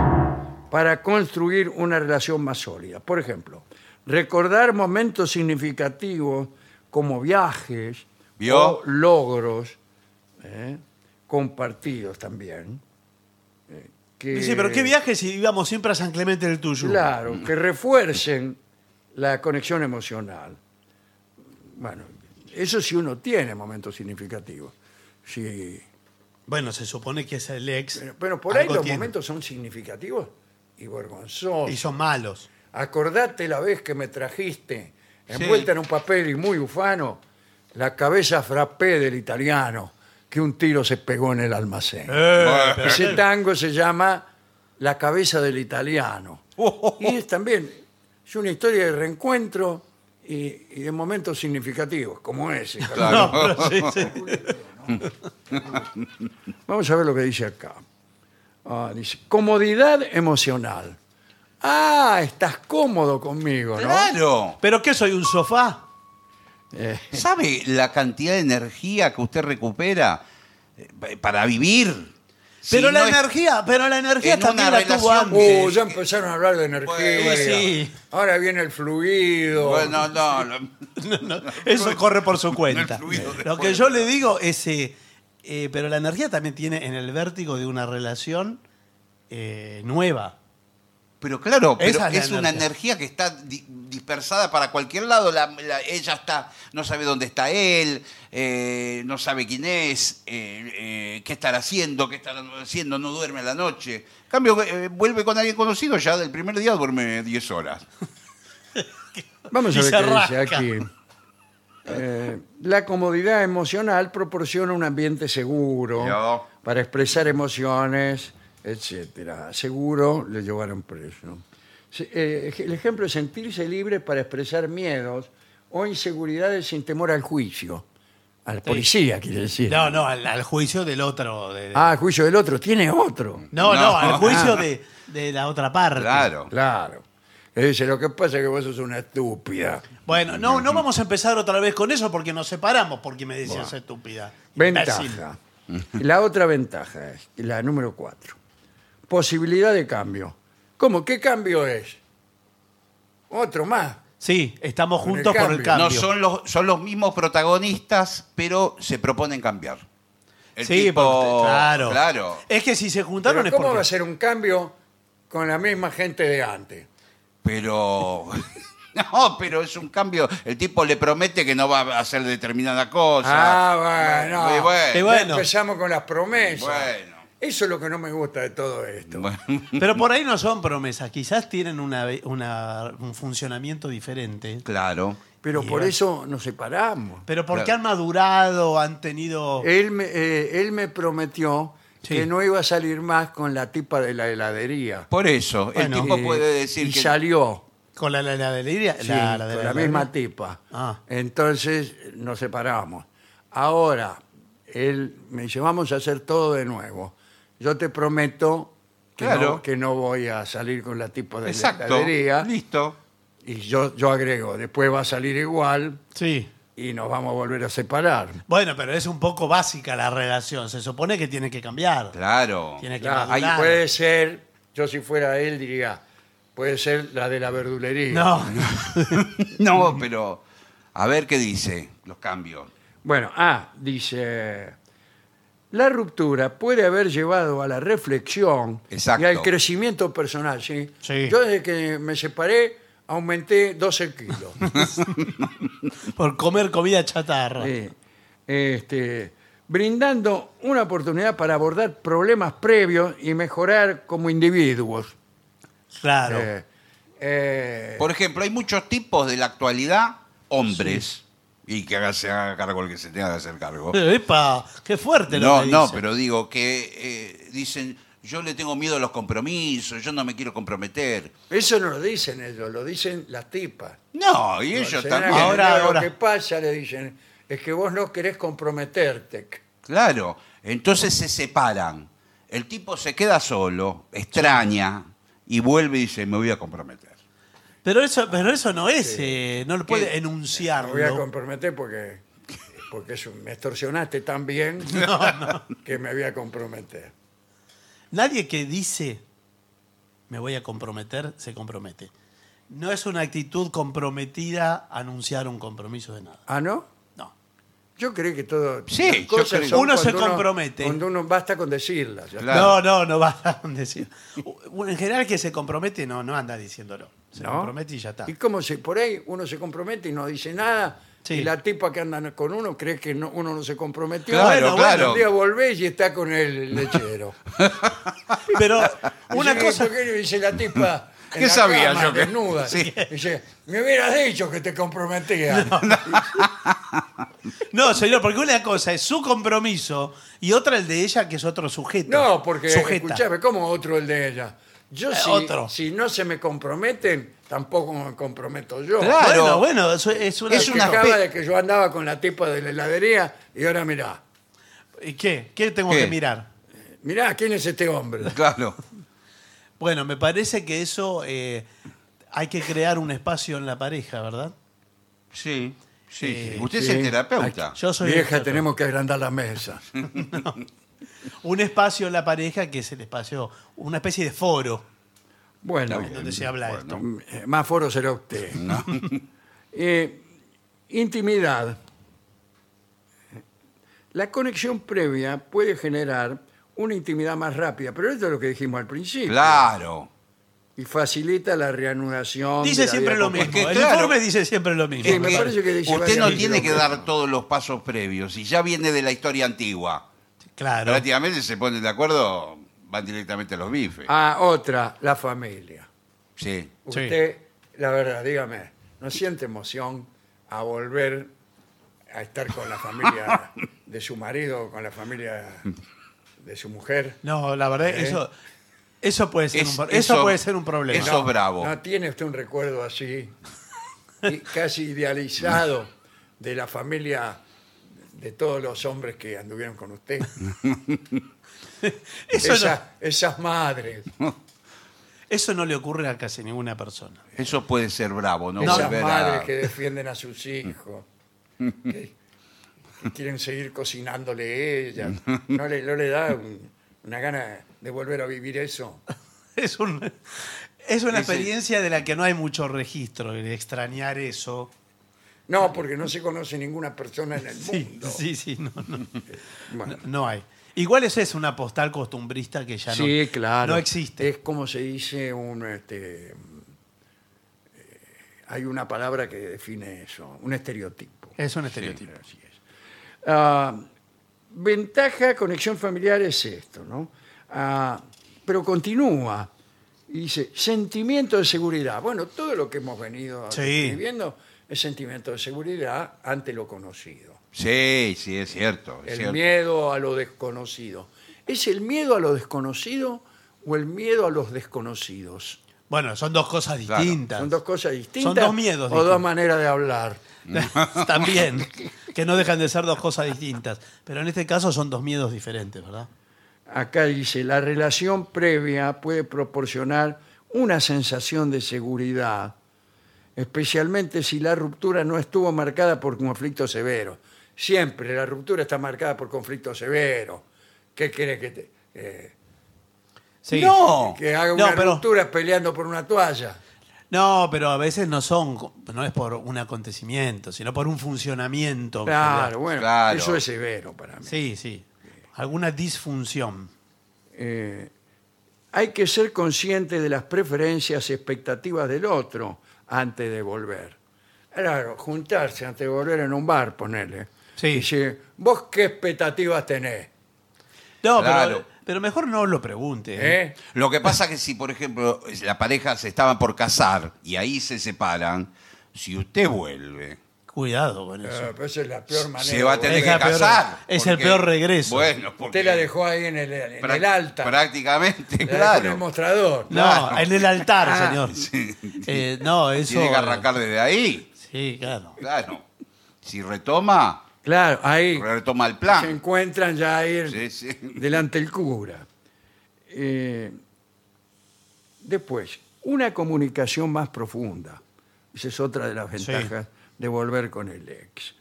para construir una relación más sólida. Por ejemplo, recordar momentos significativos como viajes ¿Vio? o logros ¿eh? compartidos también. Que- Dice, pero qué viaje si íbamos siempre a San Clemente del Tuyo. Claro, que refuercen la conexión emocional. Bueno, eso sí uno tiene momentos significativos. Sí. Bueno, se supone que es el ex. Pero, pero por ahí los tiene. momentos son significativos y vergonzosos. Y son malos. Acordate la vez que me trajiste, envuelta en un papel y muy ufano, la cabeza frappé del italiano, que un tiro se pegó en el almacén. Eh, Ese tango se llama La cabeza del italiano. Y es también es una historia de reencuentro y, y de momentos significativos, como ese. Claro. No, pero sí, sí. Vamos a ver lo que dice acá. Ah, dice, comodidad emocional. Ah, estás cómodo conmigo, ¿no? Claro. ¿Pero qué soy, un sofá? Eh, ¿Sabe la cantidad de energía que usted recupera eh, para vivir? Pero Si la no es- energía, pero la energía en también la tuvo relación- antes. uh, ya empezaron a hablar de energía. Bueno, sí. Ahora viene el fluido. Bueno, no, no. No, no, eso corre por su cuenta. Lo que yo le digo es, eh, eh, pero la energía también tiene en el vértigo de una relación eh, nueva. Pero claro, pero Esa es una energía. que está di- dispersada para cualquier lado. La- la- ella está, no sabe dónde está él, eh, no sabe quién es, eh, eh, qué estará haciendo, qué estará haciendo, no duerme a la noche. En cambio, eh, vuelve con alguien conocido, ya del primer día duerme 10 horas. Vamos a ver qué dice rasca. aquí. Eh, la comodidad emocional proporciona un ambiente seguro Yo. para expresar emociones, etcétera. Seguro le llevaron preso. Se- eh, el ejemplo es sentirse libre para expresar miedos o inseguridades sin temor al juicio. A la policía, quiere decir. No, no, al, al juicio del otro. de- Ah, el juicio del otro. Tiene otro. no, no, no. al juicio de, de la otra parte. Claro. Claro. Dice, lo que pasa es que vos sos una estúpida. Bueno, no, no vamos a empezar otra vez con eso porque nos separamos porque me decías estúpida. Imbécil. Ventaja. La otra ventaja es la número cuatro. Posibilidad de cambio. ¿Cómo? ¿Qué cambio es? Otro más. Sí, estamos Con el juntos por el cambio. No son los, son los mismos protagonistas, pero se proponen cambiar. El sí, tipo- porque- claro. Claro. Es que si se juntaron Pero es ¿Cómo porque... va a ser un cambio con la misma gente de antes? Pero. No, pero es un cambio. El tipo le promete que no va a hacer determinada cosa. Ah, bueno. Y bueno. Y bueno. Ya empezamos con las promesas. Bueno. Eso es lo que no me gusta de todo esto. Bueno. Pero por ahí no son promesas, quizás tienen una, una- un funcionamiento diferente. Claro. Pero por eso nos separamos. Pero porque Claro. han madurado, han tenido... Él me, eh, él me prometió Sí. que no iba a salir más con la tipa de la heladería. Por eso, Bueno. el tipo Eh, puede decir y que. salió. Con la, la, la heladería, Sí, la, la de con la misma tipa. Ah. Entonces nos separamos. Ahora, él me dice, vamos a hacer todo de nuevo. Yo te prometo que, Claro. no, que no voy a salir con la tipa de la Exacto. heladería. Listo. Y yo, yo agrego, después va a salir igual Sí. y nos vamos a volver a separar. Bueno, pero es un poco básica la relación. Se supone que tiene que cambiar. Claro. Tiene que Claro, ahí madurar. puede ser, yo si fuera él diría, puede ser la de la verdulería. No, No, pero. A ver qué dice los cambios. Bueno, ah, dice, la ruptura puede haber llevado a la reflexión Exacto. y al crecimiento personal. ¿sí? Sí. Yo desde que me separé aumenté 12 kilos. por comer comida chatarra. Sí. Este, brindando una oportunidad para abordar problemas previos y mejorar como individuos. Claro. Eh, eh, Por ejemplo, hay muchos tipos de la actualidad, hombres, y que haga, se haga cargo el que se tenga que hacer cargo. Epa, qué fuerte lo No, que no, dice. pero digo que eh, dicen, yo le tengo miedo a los compromisos, yo no me quiero comprometer. eso no lo dicen ellos, lo dicen las tipas. No, y ellos también. Ahora, entender ahora. Lo que pasa, le dicen, es que vos no querés comprometerte. Claro, entonces se separan. El tipo se queda solo, extraña, y vuelve y dice, me voy a comprometer. Pero eso, pero eso no es, eh, no lo puede ¿Qué? Me voy a comprometer porque, porque eso, me extorsionaste tan bien que me voy a comprometer. Nadie que dice me voy a comprometer, se compromete. No es una actitud comprometida anunciar un compromiso de nada. ¿Ah, no? Yo creo que todo. Sí, las yo cosas creo. son Uno se cuando compromete. Cuando uno basta con decirlas. ya Claro. No, no, no va a decir. En general que se compromete no, no anda diciéndolo. Se ¿No? compromete y ya está. ¿Y cómo se, por ahí uno se compromete y no dice nada? Sí. Y la tipa que anda con uno cree que no- uno no se comprometió. Claro, Bueno, claro. Un día volvés y está con el lechero. Pero una Dice, cosa, ¿por qué? Dice la tipa. En ¿Qué la sabía cama, yo que- Desnuda. Sí. Dice, me hubieras dicho que te comprometías. no, señor, porque una cosa es su compromiso y otra el de ella, que es otro sujeto. No, porque, Sujeta. escúchame, ¿cómo otro el de ella? Yo Eh, si, otro. si no se me comprometen, tampoco me comprometo yo. Claro. Bueno, bueno, eso es una. Es Se una quejaba pe- de que yo andaba con la tipa de la heladería y ahora mirá, ¿Y qué? ¿Qué tengo ¿Qué? que mirar? mirá, ¿quién es este hombre? Claro. Bueno, me parece que eso eh, hay que crear un espacio en la pareja, ¿verdad? Sí, sí. Eh. Usted sí. es el terapeuta. Yo soy el Vieja, jefe. tenemos que agrandar la mesa. Un espacio en la pareja que es el espacio, una especie de foro Bueno, donde se habla Bueno. esto. eh, más foro será usted. Eh, intimidad. La conexión previa puede generar una intimidad más rápida, pero esto es lo que dijimos al principio. Claro. Y facilita la reanudación. de Dice la siempre vida lo mismo. que, el claro. informe dice siempre lo mismo. Sí, me que parece que dice usted no tiene que dar todos los pasos previos. Y ya viene de la historia antigua. Claro. Prácticamente se ponen de acuerdo, van directamente a los bifes. Ah, otra, la familia. Sí. Sí. Usted, la verdad, dígame, ¿no siente emoción a volver a estar con la familia de su marido, con la familia de su mujer? No, la verdad, ¿Eh? eso, eso, puede ser Es- un, eso, eso- puede ser un problema. eso- bravo. ¿No tiene usted un recuerdo así, casi idealizado, de la familia de todos los hombres que anduvieron con usted? Eso no- Esa- Esas madres. Eso no le ocurre a casi ninguna persona. Eso puede ser bravo, ¿no? Esas Volver a- madres que defienden a sus hijos, que quieren seguir cocinándole ellas. ¿No le, no le da un- una gana de volver a vivir eso? Es, un, es una Ese- experiencia de la que no hay mucho registro, de extrañar eso. No, porque no se conoce ninguna persona en el Sí, mundo. sí, sí, no, no, Bueno, no hay. Igual es una postal costumbrista que ya no, sí, claro. no existe. Es como se dice un... Este, eh, hay una palabra que define eso, un estereotipo. Es un estereotipo. Así es. Ah, ventaja, conexión familiar es esto, ¿no? Ah, pero continúa. Y dice, sentimiento de seguridad. Bueno, todo lo que hemos venido Sí. viviendo es sentimiento de seguridad ante lo conocido. Sí, sí, es cierto. es El cierto. miedo a lo desconocido. ¿Es el miedo a lo desconocido o el miedo a los desconocidos? Bueno, son dos cosas Claro, distintas. ¿Son dos cosas distintas? Son dos miedos O dos distintos. maneras de hablar. También, que no dejan de ser dos cosas distintas. Pero en este caso son dos miedos diferentes, ¿verdad? Acá dice, la relación previa puede proporcionar una sensación de seguridad, especialmente si la ruptura no estuvo marcada por conflicto severo. Siempre la ruptura está marcada por conflicto severo. ¿Qué quiere que te... eh, Sí. No. que haga No, una pero- ruptura peleando por una toalla? No, pero a veces no son, no es por un acontecimiento, sino por un funcionamiento. Claro, bueno, Claro. eso es severo para mí. Sí, sí. Alguna disfunción. Eh, hay que ser consciente de las preferencias y expectativas del otro antes de volver. Claro, juntarse antes de volver en un bar, ponerle. Sí. Dice, ¿vos qué expectativas tenés? No, Claro. pero, pero mejor no lo pregunte. ¿eh? ¿Eh? Lo que pasa que si, por ejemplo, la pareja se estaban por casar y ahí se separan, si usted vuelve, Cuidado con eso. Eh, pero esa es la peor manera. se va a de tener Es que peor- casar. es el peor regreso. Bueno, porque Usted la dejó ahí en el, en prac- el alta. Prácticamente, La dejó en el claro. mostrador. no, claro. en el altar, Ah, señor. Eh, no, eso. Tiene que arrancar desde ahí. Sí, claro. Claro. Si retoma, Claro, ahí retoma el se plan. encuentran ya ahí Sí, sí. delante del cura. Eh, después, una comunicación más profunda. Esa es otra de las Sí. ventajas de volver con el ex.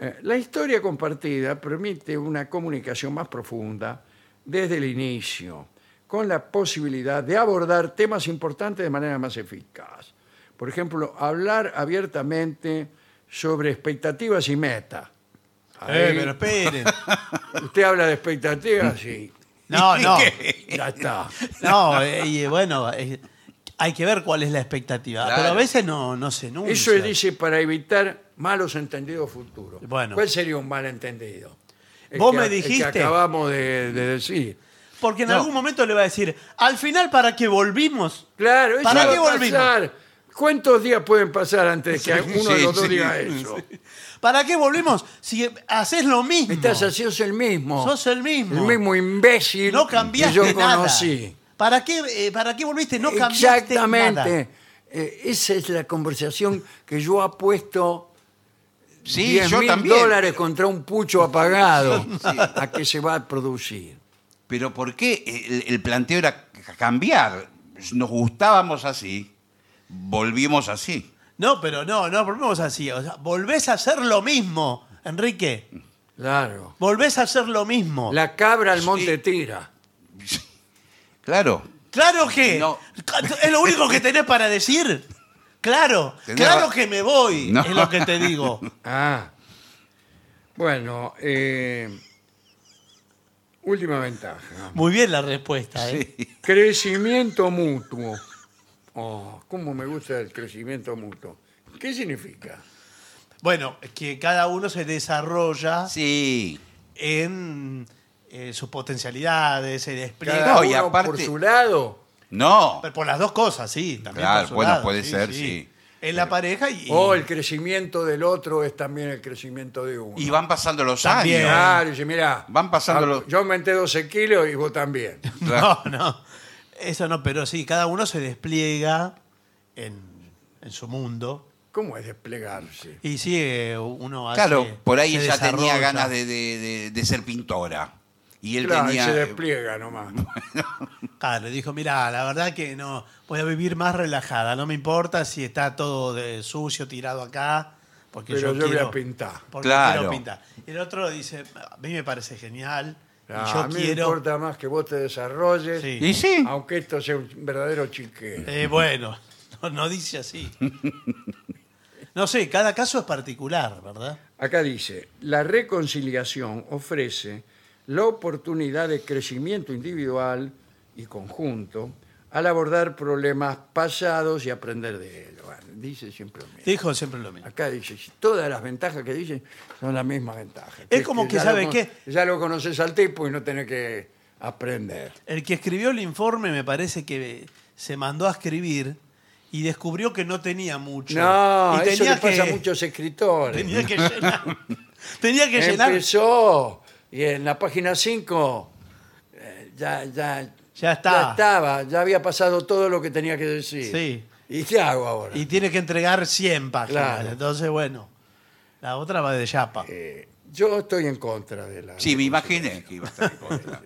Eh, la historia compartida permite una comunicación más profunda desde el inicio, con la posibilidad de abordar temas importantes de manera más eficaz. Por ejemplo, hablar abiertamente sobre expectativas y metas. Eh, pero esperen. Usted habla de expectativas, sí. No, no. Ya está. No, eh, y, bueno, eh, hay que ver cuál es la expectativa. Claro. Pero a veces no, no se enuncia. Eso es, dice, para evitar malos entendidos futuros. Bueno. ¿Cuál sería un malentendido? El Vos que- me el que dijiste. acabamos de, de decir. Porque en No. algún momento le va a decir, al final, ¿para qué volvimos? Claro, eso ¿Para va qué a volvimos? pasar. ¿Cuántos días pueden pasar antes de que uno de los dos diga eso? ¿Para qué volvimos? Si haces lo mismo. Estás sos el mismo. Sos el mismo. El mismo imbécil No que cambiaste yo nada. conocí. ¿Para qué, eh, ¿Para qué volviste? No cambiaste Exactamente. nada. Eh, esa es la conversación que yo apuesto Sí, 10 yo mil también. dólares contra un pucho apagado a que se va a producir. Pero ¿por qué el, el planteo era cambiar? Nos gustábamos así, volvimos así. No, pero no, no volvemos así. O sea, volvés a hacer lo mismo, Enrique. Claro. Volvés a hacer lo mismo. La cabra al monte tira. Claro. Claro que. No. Es lo único que tenés para decir. Claro, Tenés claro ra- que me voy, No. es lo que te digo. Ah. Bueno, eh, última ventaja. Muy bien la respuesta, ¿eh? Crecimiento mutuo. Oh, cómo me gusta el crecimiento mutuo. ¿Qué significa? Bueno, que cada uno se desarrolla Sí. en eh, sus potencialidades, se despliega. Cada No, y uno aparte- por su lado. No. Pero Por las dos cosas, sí. También Claro, por su bueno, lado, puede ser, sí. En la pareja y. O el crecimiento del otro es también el crecimiento de uno. Y van pasando los También. años. Claro, dice, mira, Van pasando los- yo aumenté 12 kilos y vos también. No, no. Eso no, pero sí, cada uno se despliega en, en su mundo. ¿Cómo es desplegarse? Y sí, eh, uno hace. Claro, por ahí se ella tenía desarrolla. ganas de, de- de- de ser pintora. Y él Claro, y tenía. se despliega nomás. Claro, le dijo, mira, la verdad que no, voy a vivir más relajada, no me importa si está todo de sucio tirado acá, porque Pero yo, yo voy quiero, a pintar. Porque Claro. quiero pintar. Y el otro dice, a mí me parece genial, Ah, yo a mí me importa más que vos te desarrolles, Sí. Y sí. aunque esto sea un verdadero chiquero. Eh, bueno, no, no dice así. No sé, cada caso es particular, ¿verdad? Acá dice, la reconciliación ofrece la oportunidad de crecimiento individual y conjunto al abordar problemas pasados y aprender de ellos. Bueno, dice siempre lo mismo. Dijo siempre lo mismo. Acá dice, todas las ventajas que dicen son las mismas ventajas. Es como que, ya ¿sabe lo qué? Ya lo conoces al tipo y no tenés que aprender. El que escribió el informe me parece que se mandó a escribir y descubrió que no tenía mucho. No, y eso le tenía pasa a que, muchos escritores. Tenía que llenar. tenía que llenar. Empezó y en la página 5 eh, ya, ya, Ya está. ya estaba, ya había pasado todo lo que tenía que decir. Sí. ¿Y qué hago ahora? Y tiene que entregar 100 páginas. Claro. Entonces, bueno, la otra va de chapa. Eh, yo estoy en contra de la... Sí, me imaginé que iba a estar en contra.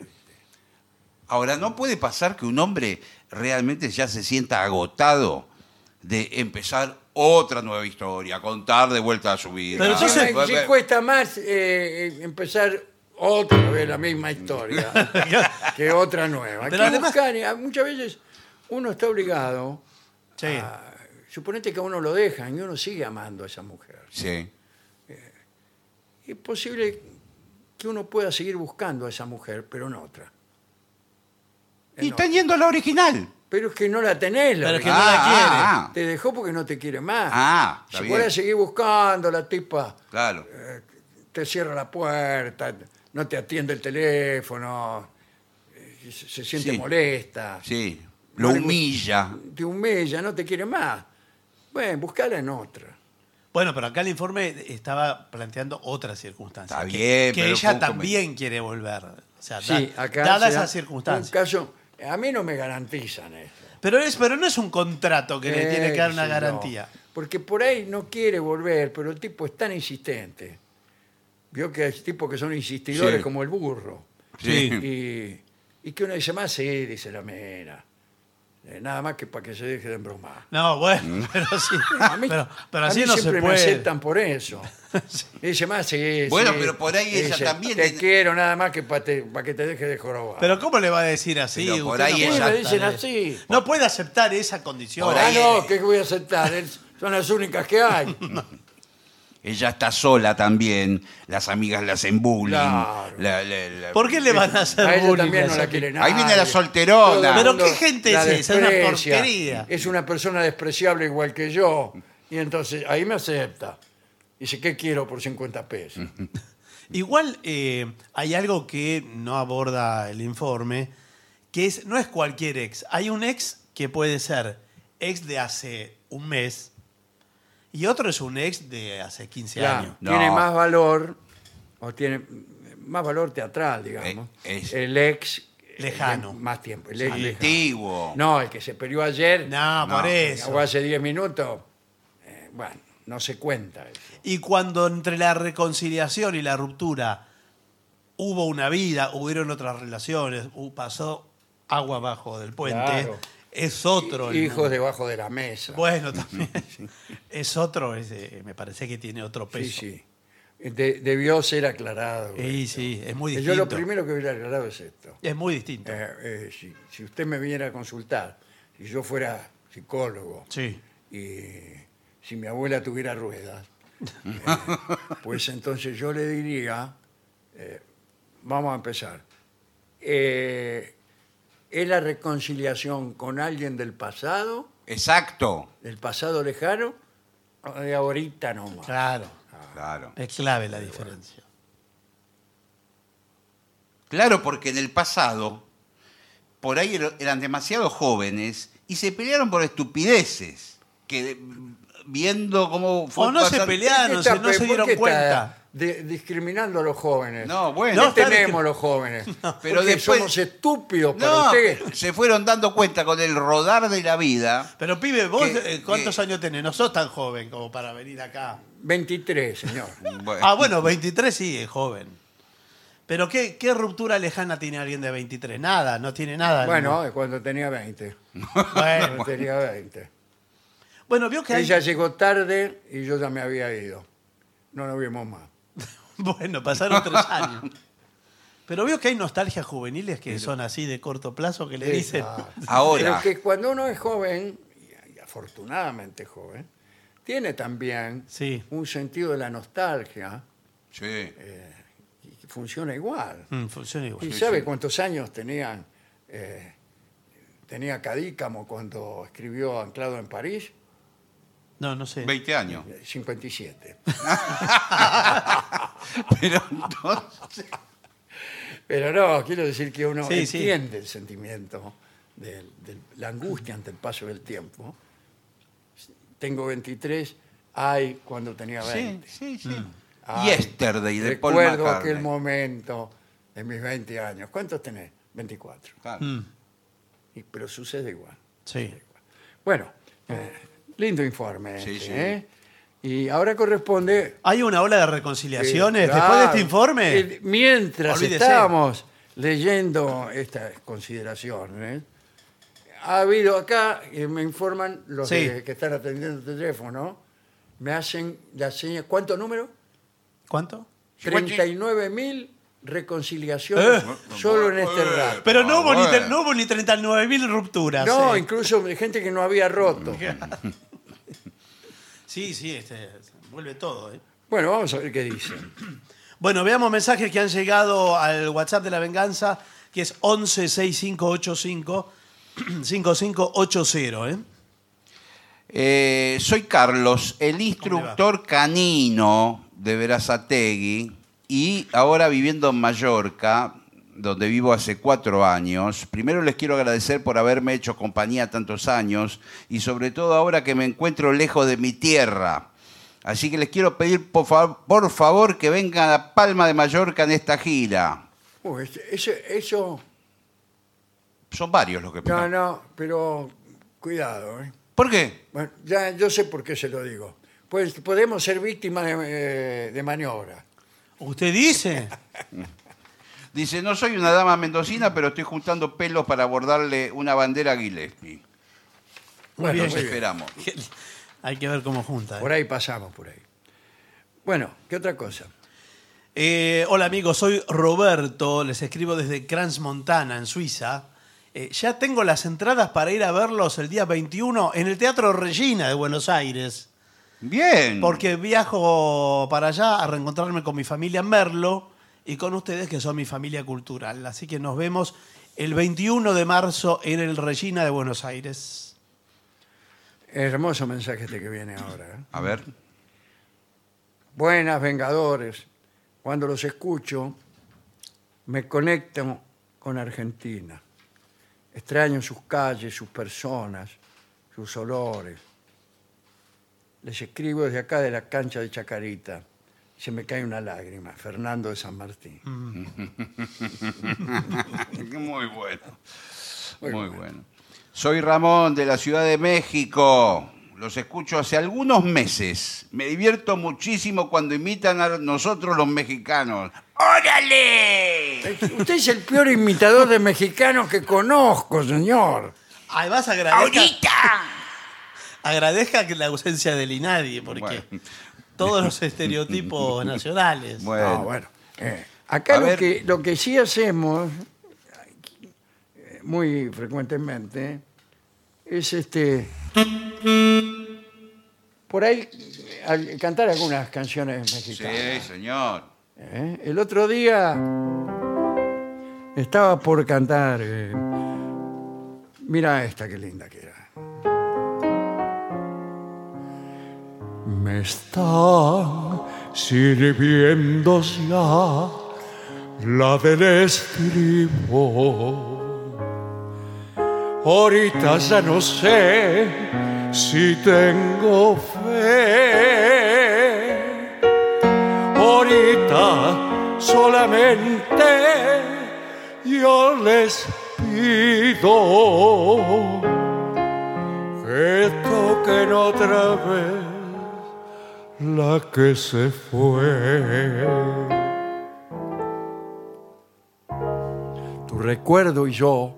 Ahora, ¿no puede pasar que un hombre realmente ya se sienta agotado de empezar otra nueva historia, contar de vuelta a su vida? Pero entonces- cuesta más eh, empezar otra vez la misma historia que otra nueva. Hay Pero que además- buscar, eh, muchas veces uno está obligado Sí. a... Suponete que a uno lo dejan y uno sigue amando a esa mujer. Sí. Es posible que uno pueda seguir buscando a esa mujer, pero en otra. Y En están yendo a la original. Pero es que no la tenés, la Pero es que verdad. no la quiere. ah, Te dejó porque no te quiere más. Ah, está si bien. fuera a seguir buscando, la tipa Claro. te cierra la puerta, no te atiende el teléfono, eh, se, se siente Sí. molesta, Sí. Lo humilla. te humilla, no te quiere más. Bueno, buscala en otra. Bueno, pero acá el informe estaba planteando otras circunstancias. Está que- bien, Que, pero ella también quiere volver. O sea, Sí, da- acá dadas se da esas circunstancias. Un caso, a mí no me garantizan esto. Pero, es, pero no es un contrato que le tiene que dar Eh, una sí, no. garantía. Porque por ahí no quiere volver, pero el tipo es tan insistente. Vio que hay tipos que son insistidores Sí. como el burro. Sí. Y, y que uno dice más, sí, dice la mena. Eh, nada más que para que se deje de embromar. No, bueno, pero sí. A mí, pero, pero a así mí no se siempre me puede. aceptan por eso. Dice más, sí, Bueno, sí. pero por ahí ella Dice, también Te tiene- quiero nada más que para que te deje de jorobar. Pero ¿cómo le va a decir así? Pero por Usted ahí no puede ella- aceptar dicen eso. así. No puede aceptar esa condición. Por Ah, ahí- no, ¿qué voy a aceptar? Es- Son las únicas que hay. Ella está sola también. Las amigas le hacen bullying. Claro. La- la- la- ¿Por qué le van a hacer A ella bullying? también a no esa la quiere gente? nadie. Ahí viene la solterona. Todo el Pero mundo ¿qué gente la es esa? Es una desprecia. porquería. Es una persona despreciable igual que yo. Y entonces ahí me acepta. Dice, ¿qué quiero por 50 pesos? Igual eh, hay algo que no aborda el informe, que es no es cualquier ex. Hay un ex que puede ser ex de hace un mes y otro es un ex de hace 15 Ya, años. No. Tiene más valor, o tiene más valor teatral, digamos. Eh, es- el ex. Lejano. eh, Más tiempo. El ex lejano. Antiguo. No, el que se peleó ayer. No, No, por eso. O hace 10 minutos. eh, bueno, no se cuenta eso. Y cuando entre la reconciliación y la ruptura hubo una vida, hubieron otras relaciones, hu- pasó agua abajo del puente, Claro. Es otro. el Hijos debajo de la mesa. Bueno, también. Es otro, es, eh, me parece que tiene otro sí, peso. sí. De- debió ser aclarado. Sí, sí, es muy Yo distinto. lo primero que hubiera aclarado es esto. Es muy distinto. Eh, eh, si, si usted me viniera a consultar, si yo fuera psicólogo Sí. y si mi abuela tuviera ruedas, eh, pues entonces yo le diría, eh, vamos a empezar, Eh, ¿es la reconciliación con alguien del pasado, Exacto. del pasado lejano, o de ahorita nomás? Claro. Claro. Es clave la diferencia. Claro, porque en el pasado, por ahí er- eran demasiado jóvenes y se pelearon por estupideces. Que mm, viendo cómo fue O no se pasando- pelearon, ¿Qué está- si no se dieron cuenta. De- discriminando a los jóvenes. No, bueno. ¿Qué No, está tenemos los jóvenes? pero Porque después- somos estúpidos para No, usted. se fueron dando cuenta con el rodar de la vida. Pero pibe, vos Que- eh, ¿cuántos que- años tenés? No sos tan joven como para venir acá. 23, señor. Bueno, Ah, bueno, 23 sí, es joven. Pero ¿qué, qué ruptura lejana tiene alguien de 23? Nada, no tiene nada. Bueno, es cuando tenía 20. bueno, Cuando tenía 20. bueno, vio que hay... Ella llegó tarde y yo ya me había ido. No nos vimos más. Bueno, pasaron tres años. Pero veo que hay nostalgias juveniles que son así de corto plazo que le dicen. Ahora. Pero que cuando uno es joven, y afortunadamente joven, tiene también Sí. un sentido de la nostalgia Sí. y que funciona igual. Mm, funciona igual. ¿Y Sí, sabe sí. cuántos años tenían, eh, tenía Cadícamo cuando escribió Anclado en París? No, no sé. 20 años. Eh, 57. Pero entonces- Pero no, quiero decir que uno Sí, sí. entiende el sentimiento de, de la angustia ante el paso del tiempo. Tengo 23, ay, cuando tenía Sí, 20. sí, sí. Ay, Yesterday de Paul Recuerdo McCartney. aquel momento de mis 20 años. ¿Cuántos tenés? 24. Claro. Mm, Y- pero sucede igual. sí. Bueno, eh, lindo informe. Sí, este, sí. ¿eh? Y ahora corresponde... ¿Hay una ola de reconciliaciones Eh, después de este informe? eh, mientras Olvídese. estábamos leyendo estas consideraciones, ha habido acá, y me informan los Sí. de- que están atendiendo el teléfono, me hacen la seña, ¿cuánto número? ¿Cuánto? 39.000 reconciliaciones Eh. solo en este Eh. rato. Pero no hubo, ni, no hubo ni 39.000 rupturas. No, eh. incluso de gente que no había roto. Sí, sí, este, vuelve todo. eh. Bueno, vamos a ver qué dicen. Bueno, veamos mensajes que han llegado al WhatsApp de la venganza, que es 116585 5580. ¿eh? Eh, soy Carlos, el instructor canino de Verazategui y ahora viviendo en Mallorca, donde vivo hace cuatro años. Primero les quiero agradecer por haberme hecho compañía tantos años y sobre todo ahora que me encuentro lejos de mi tierra. Así que les quiero pedir por, fa- por favor que vengan a Palma de Mallorca en esta gira. Este- ese- eso, Son varios los que no, no, pero cuidado. ¿eh? ¿Por qué? Bueno, ya yo sé por qué se lo digo. Pues podemos ser víctimas de, eh, de maniobra. ¿Usted dice? Dice, no soy una dama mendocina, pero estoy juntando pelos para bordarle una bandera a Gillespie. Bueno, bien. Nos muy bien. esperamos. Hay que ver cómo junta. ¿eh? Por ahí pasamos, por ahí. Bueno, ¿qué otra cosa? Eh, hola amigos, soy Roberto, les escribo desde Crans Montana, en Suiza. Eh, ya tengo las entradas para ir a verlos el día 21 en el Teatro Regina de Buenos Aires, Bien. porque viajo para allá a reencontrarme con mi familia en Merlo y con ustedes que son mi familia cultural. Así que nos vemos el 21 de marzo en el Regina de Buenos Aires. Hermoso mensaje este que viene ahora. ¿eh? A ver. Buenas, Vengadores. Cuando los escucho, me conecto con Argentina. Extraño sus calles, sus personas, sus olores. Les escribo desde acá de la cancha de Chacarita. Se me cae una lágrima. Fernando de San Martín. Muy bueno. Muy Muy, bueno. bueno. Soy Ramón de la Ciudad de México. Los escucho hace algunos meses. Me divierto muchísimo cuando imitan a nosotros los mexicanos. ¡Órale! Usted es el peor imitador de mexicanos que conozco, señor. Además agradezca, ¡Ahorita! agradezca que la ausencia del INADI, porque Bueno. Todos los estereotipos nacionales. Bueno, No, bueno. eh, acá A lo ver. que, lo que sí hacemos eh, muy frecuentemente es este por ahí eh, al- cantar algunas canciones sí, mexicanas. señor. ¿eh? El otro día estaba por cantar. eh, mira esta qué linda que era. Me están sirviendo ya la del estribo. Ahorita ya no sé si tengo fe. Ahorita solamente yo les pido que toquen otra vez la que se fue. Tu recuerdo y yo,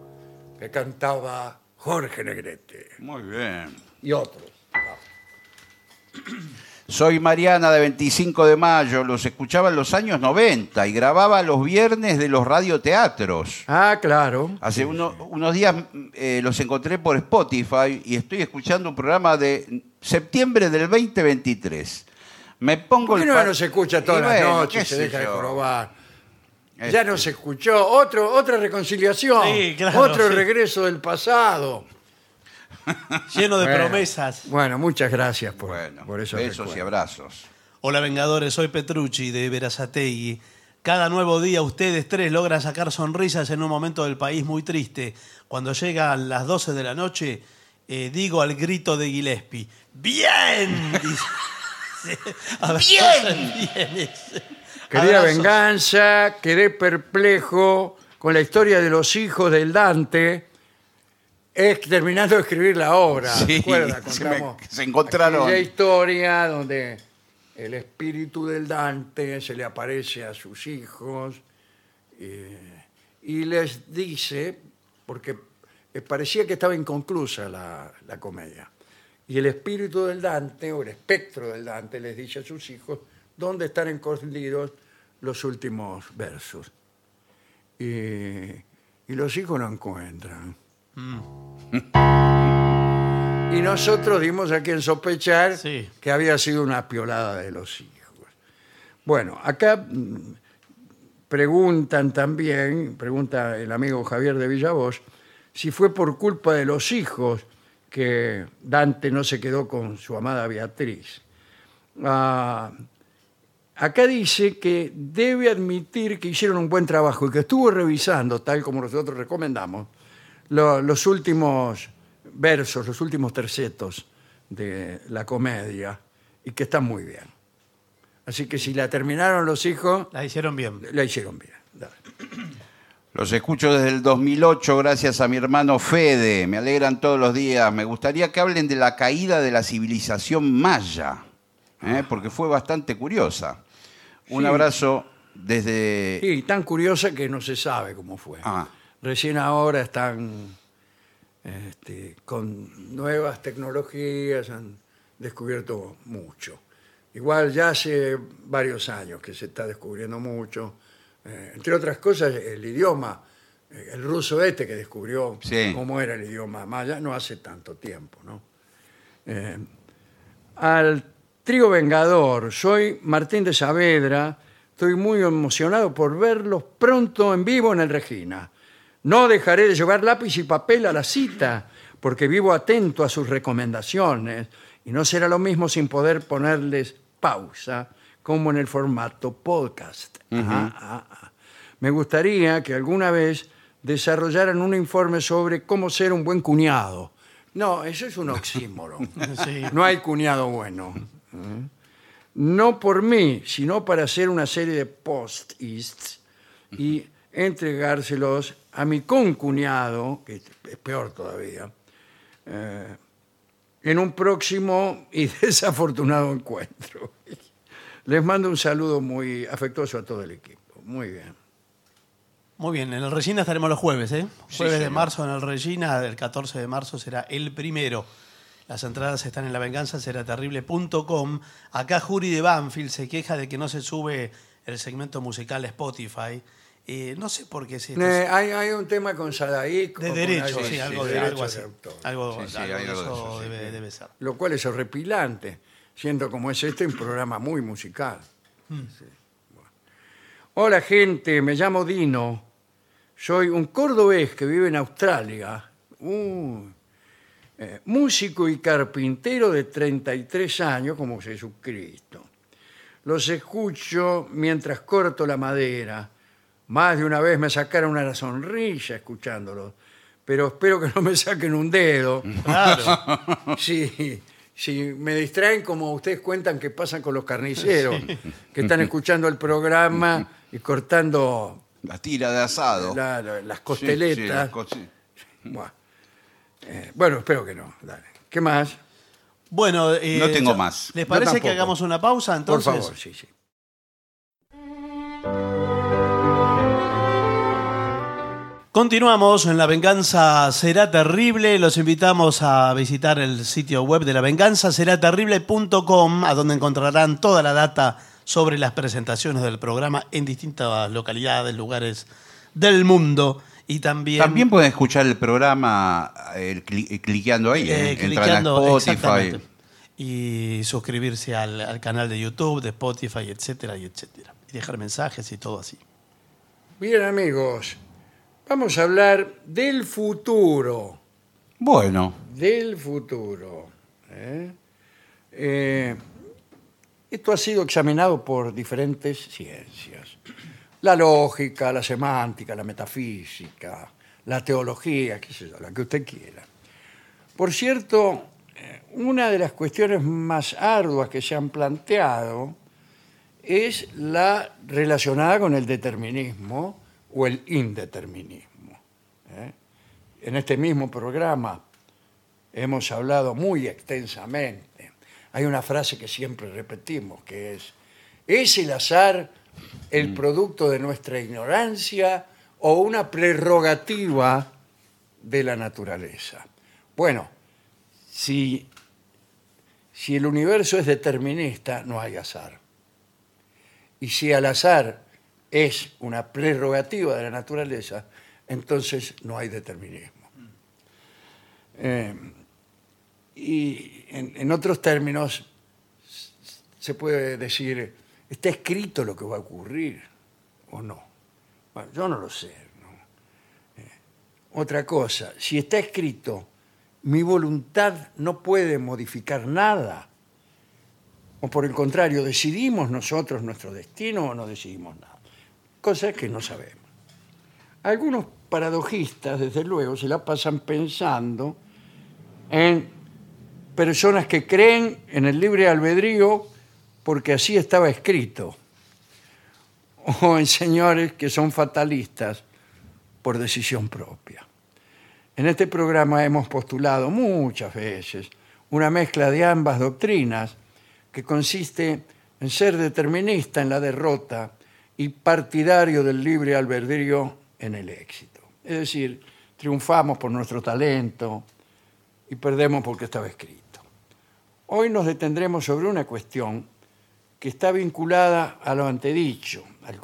que cantaba Jorge Negrete Muy bien. y otros. Soy Mariana de 25 de mayo, los escuchaba en los años 90 y grababa los viernes de los radioteatros. Ah, claro. Hace uno- unos días eh, los encontré por Spotify y estoy escuchando un programa de septiembre del 2023. Me pongo ¿Por qué el no pa- se escucha Y todas las bueno, qué se sé deja de yo. probar? Este, Ya no se escuchó. Otro, otra reconciliación. Sí, claro, Otro sí. regreso del pasado. Lleno de Bueno, promesas. Bueno, muchas gracias por, Bueno, por esos besos y abrazos. Hola Vengadores, soy Petrucci de Verazategui. Cada nuevo día ustedes tres logran sacar sonrisas en un momento del país muy triste. Cuando llegan las 12 de la noche, eh, digo al grito de Gillespie, ¡Bien! Dice. Bien, dice. Quería Abrazos. venganza, quedé perplejo con la historia de los hijos del Dante, es terminando de escribir la obra. Sí, ¿Recuerda? se me- Contamos se encontraron. aquella historia donde el espíritu del Dante se le aparece a sus hijos eh, y les dice, porque eh, parecía que estaba inconclusa la, la comedia, y el espíritu del Dante, o el espectro del Dante, les dice a sus hijos dónde están escondidos los últimos versos. Y, y los hijos no encuentran. Y nosotros dimos a quien sospechar Sí. que había sido una piolada de los hijos. Bueno, acá mm, preguntan también, pregunta el amigo Javier de Villavoz, si fue por culpa de los hijos que Dante no se quedó con su amada Beatriz. Ah, acá dice que debe admitir que hicieron un buen trabajo y que estuvo revisando, tal como nosotros recomendamos, lo- los últimos versos, los últimos tercetos de la comedia y que están muy bien. Así que si la terminaron los hijos, La hicieron bien. la hicieron bien. Dale. Los escucho desde el 2008 gracias a mi hermano Fede. Me alegran todos los días. Me gustaría que hablen de la caída de la civilización maya, ¿eh? porque fue bastante curiosa. Un Sí. abrazo desde... Sí, tan curiosa que no se sabe cómo fue. Ah. Recién ahora están este, con nuevas tecnologías, han descubierto mucho. Igual ya hace varios años que se está descubriendo mucho. Eh, entre otras cosas, el idioma, eh, el ruso este que descubrió Sí. cómo era el idioma maya, no hace tanto tiempo, ¿no? Eh, al trío Vengador. Soy Martín de Saavedra. Estoy muy emocionado por verlos pronto en vivo en el Regina. No dejaré de llevar lápiz y papel a la cita, porque vivo atento a sus recomendaciones y no será lo mismo sin poder ponerles pausa como en el formato podcast. Ah, ah, ah. Me gustaría que alguna vez desarrollaran un informe sobre cómo ser un buen cuñado. No, eso es un oxímoron. Sí. No hay cuñado bueno. No por mí, sino para hacer una serie de post-ists y entregárselos a mi concuñado, que es peor todavía, eh, en un próximo y desafortunado encuentro. Les mando un saludo muy afectuoso a todo el equipo. Muy bien. Muy bien, en el Regina estaremos los jueves, ¿eh? Sí, Jueves de señor. marzo en el Regina, el 14 de marzo será el primero. Las entradas están en lavenganzaseraterrible.com. Acá Juri de Banfield se queja de que no se sube el segmento musical a Spotify. Eh, no sé por qué. Eh, hay, hay un tema con Sadaik. o de con derechos, alguien, sí, sí, algo, de, algo así. autor. Algo, Sí, sí, algo hay de algo de eso eso, sí. debe, debe ser. lo cual es horripilante, siendo como es este un programa muy musical. Sí, bueno. Hola gente, me llamo Dino, soy un cordobés que vive en Australia, Uh, eh, músico y carpintero de 33 años como Jesucristo. Los escucho mientras corto la madera. Más de una vez me sacaron una sonrisa escuchándolos, pero espero que no me saquen un dedo. Claro. Sí, sí, me distraen como ustedes cuentan que pasan con los carniceros, que están escuchando el programa y cortando La tira de asado. la- la- las Sí, costeletas. sí, las co- sí. Bueno, Eh, bueno, espero que no. Dale. ¿Qué más? Bueno, eh, No tengo más. ¿Les Yo parece que tampoco. hagamos una pausa entonces? Por favor, sí, sí. Continuamos en La Venganza Será Terrible. Los invitamos a visitar el sitio web de La Venganza Será Terrible.com, a donde encontrarán toda la data sobre las presentaciones del programa en distintas localidades, lugares del mundo. Y también, También pueden escuchar el programa eh, cli- cliqueando ahí. eh, eh, a clicando Spotify. exactamente. y suscribirse al, al canal de YouTube, de Spotify, etcétera, y etcétera. Y dejar mensajes y todo así. Bien, amigos, vamos a hablar del futuro. Bueno, Del futuro. ¿eh? Eh, esto ha sido examinado por diferentes ciencias. La lógica, la semántica, la metafísica, la teología, qué sé yo, la que usted quiera. Por cierto, eh, una de las cuestiones más arduas que se han planteado es la relacionada con el determinismo o el indeterminismo. ¿eh? En este mismo programa hemos hablado muy extensamente. Hay una frase que siempre repetimos, que es, ¿es el azar el producto de nuestra ignorancia o una prerrogativa de la naturaleza? Bueno, si, si el universo es determinista, no hay azar. Y si al azar es una prerrogativa de la naturaleza, entonces no hay determinismo. Eh, y en, en otros términos, se puede decir, ¿está escrito lo que va a ocurrir o no? Bueno, yo no lo sé. Eh, otra cosa, si está escrito, mi voluntad no puede modificar nada. O por el contrario, ¿decidimos nosotros nuestro destino o no decidimos nada? Cosas que no sabemos. Algunos paradojistas, desde luego, se la pasan pensando en personas que creen en el libre albedrío porque así estaba escrito, o en señores que son fatalistas por decisión propia. En este programa hemos postulado muchas veces una mezcla de ambas doctrinas que consiste en ser determinista en la derrota y partidario del libre albedrío en el éxito. Es decir, triunfamos por nuestro talento y perdemos porque estaba escrito. Hoy nos detendremos sobre una cuestión que está vinculada a lo antedicho, al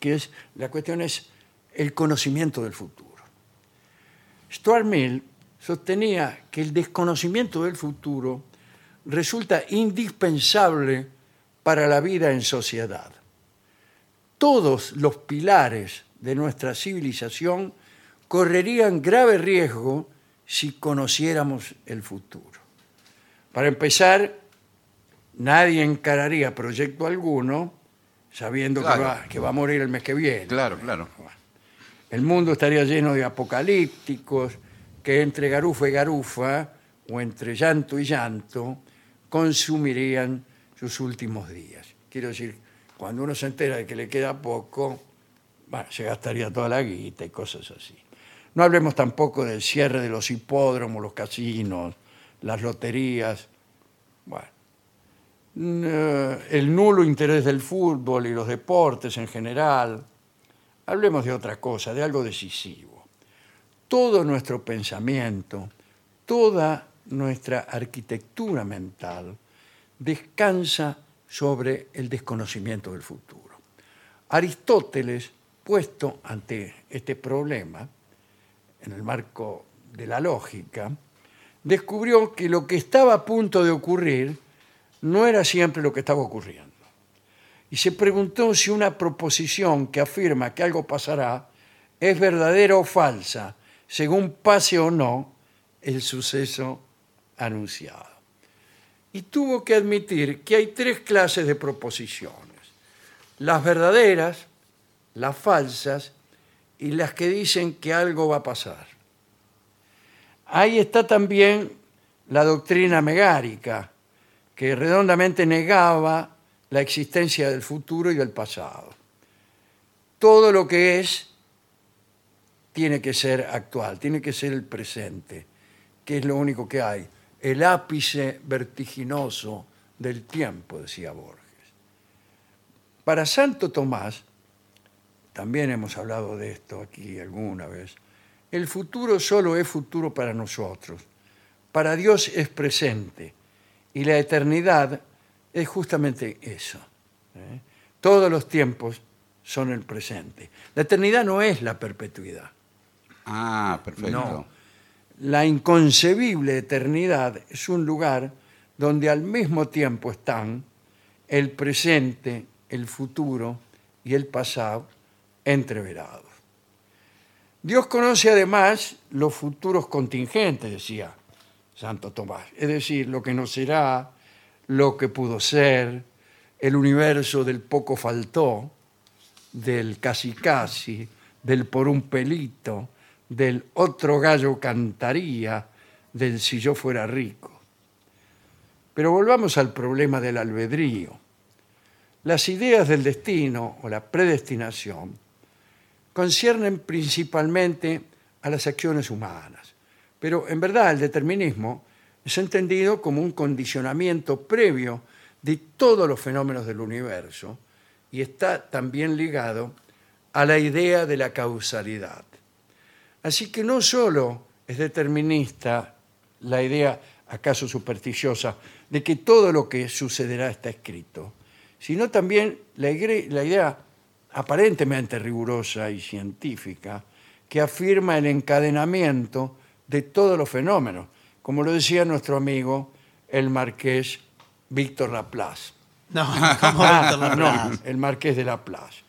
que es la cuestión es el conocimiento del futuro. Stuart Mill sostenía que el desconocimiento del futuro resulta indispensable para la vida en sociedad. Todos los pilares de nuestra civilización correrían grave riesgo si conociéramos el futuro. Para empezar, nadie encararía proyecto alguno sabiendo que, va, que va a morir el mes que viene. claro, claro. El mundo estaría lleno de apocalípticos que entre garufa y garufa, o entre llanto y llanto, consumirían sus últimos días. Quiero decir, cuando uno se entera de que le queda poco, se gastaría toda la guita y cosas así. No hablemos tampoco del cierre de los hipódromos, los casinos, las loterías. Bueno, Mm, eh, el nulo interés del fútbol y los deportes en general. Hablemos de otra cosa, de algo decisivo. Todo nuestro pensamiento, toda nuestra arquitectura mental descansa sobre el desconocimiento del futuro. Aristóteles, puesto ante este problema, en el marco de la lógica, descubrió que lo que estaba a punto de ocurrir no era siempre lo que estaba ocurriendo. Y se preguntó si una proposición que afirma que algo pasará es verdadera o falsa, según pase o no el suceso anunciado. Y tuvo que admitir que hay tres clases de proposiciones. Las verdaderas, las falsas y las que dicen que algo va a pasar. Ahí está también la doctrina megárica, que redondamente negaba la existencia del futuro y del pasado. Todo lo que es tiene que ser actual, tiene que ser el presente, que es lo único que hay. El ápice vertiginoso del tiempo, decía Borges. Para Santo Tomás, también hemos hablado de esto aquí alguna vez, el futuro solo es futuro para nosotros. Para Dios es presente y la eternidad es justamente eso. ¿eh? Todos los tiempos son el presente. La eternidad no es la perpetuidad. Ah, perfecto. No. La inconcebible eternidad es un lugar donde al mismo tiempo están el presente, el futuro y el pasado entreverados. Dios conoce además los futuros contingentes, decía Santo Tomás, es decir, lo que no será, lo que pudo ser, el universo del poco faltó, del casi casi, del por un pelito, del otro gallo cantaría, del si yo fuera rico. Pero volvamos al problema del albedrío. Las ideas del destino o la predestinación conciernen principalmente a las acciones humanas, pero en verdad el determinismo es entendido como un condicionamiento previo de todos los fenómenos del universo y está también ligado a la idea de la causalidad. Así que no solo es determinista la idea, acaso supersticiosa, de que todo lo que sucederá está escrito, sino también la, la idea aparentemente rigurosa y científica que afirma el encadenamiento de todos los fenómenos, como lo decía nuestro amigo el marqués Víctor Laplace. No, ¿cómo Víctor No, el marqués de Laplace,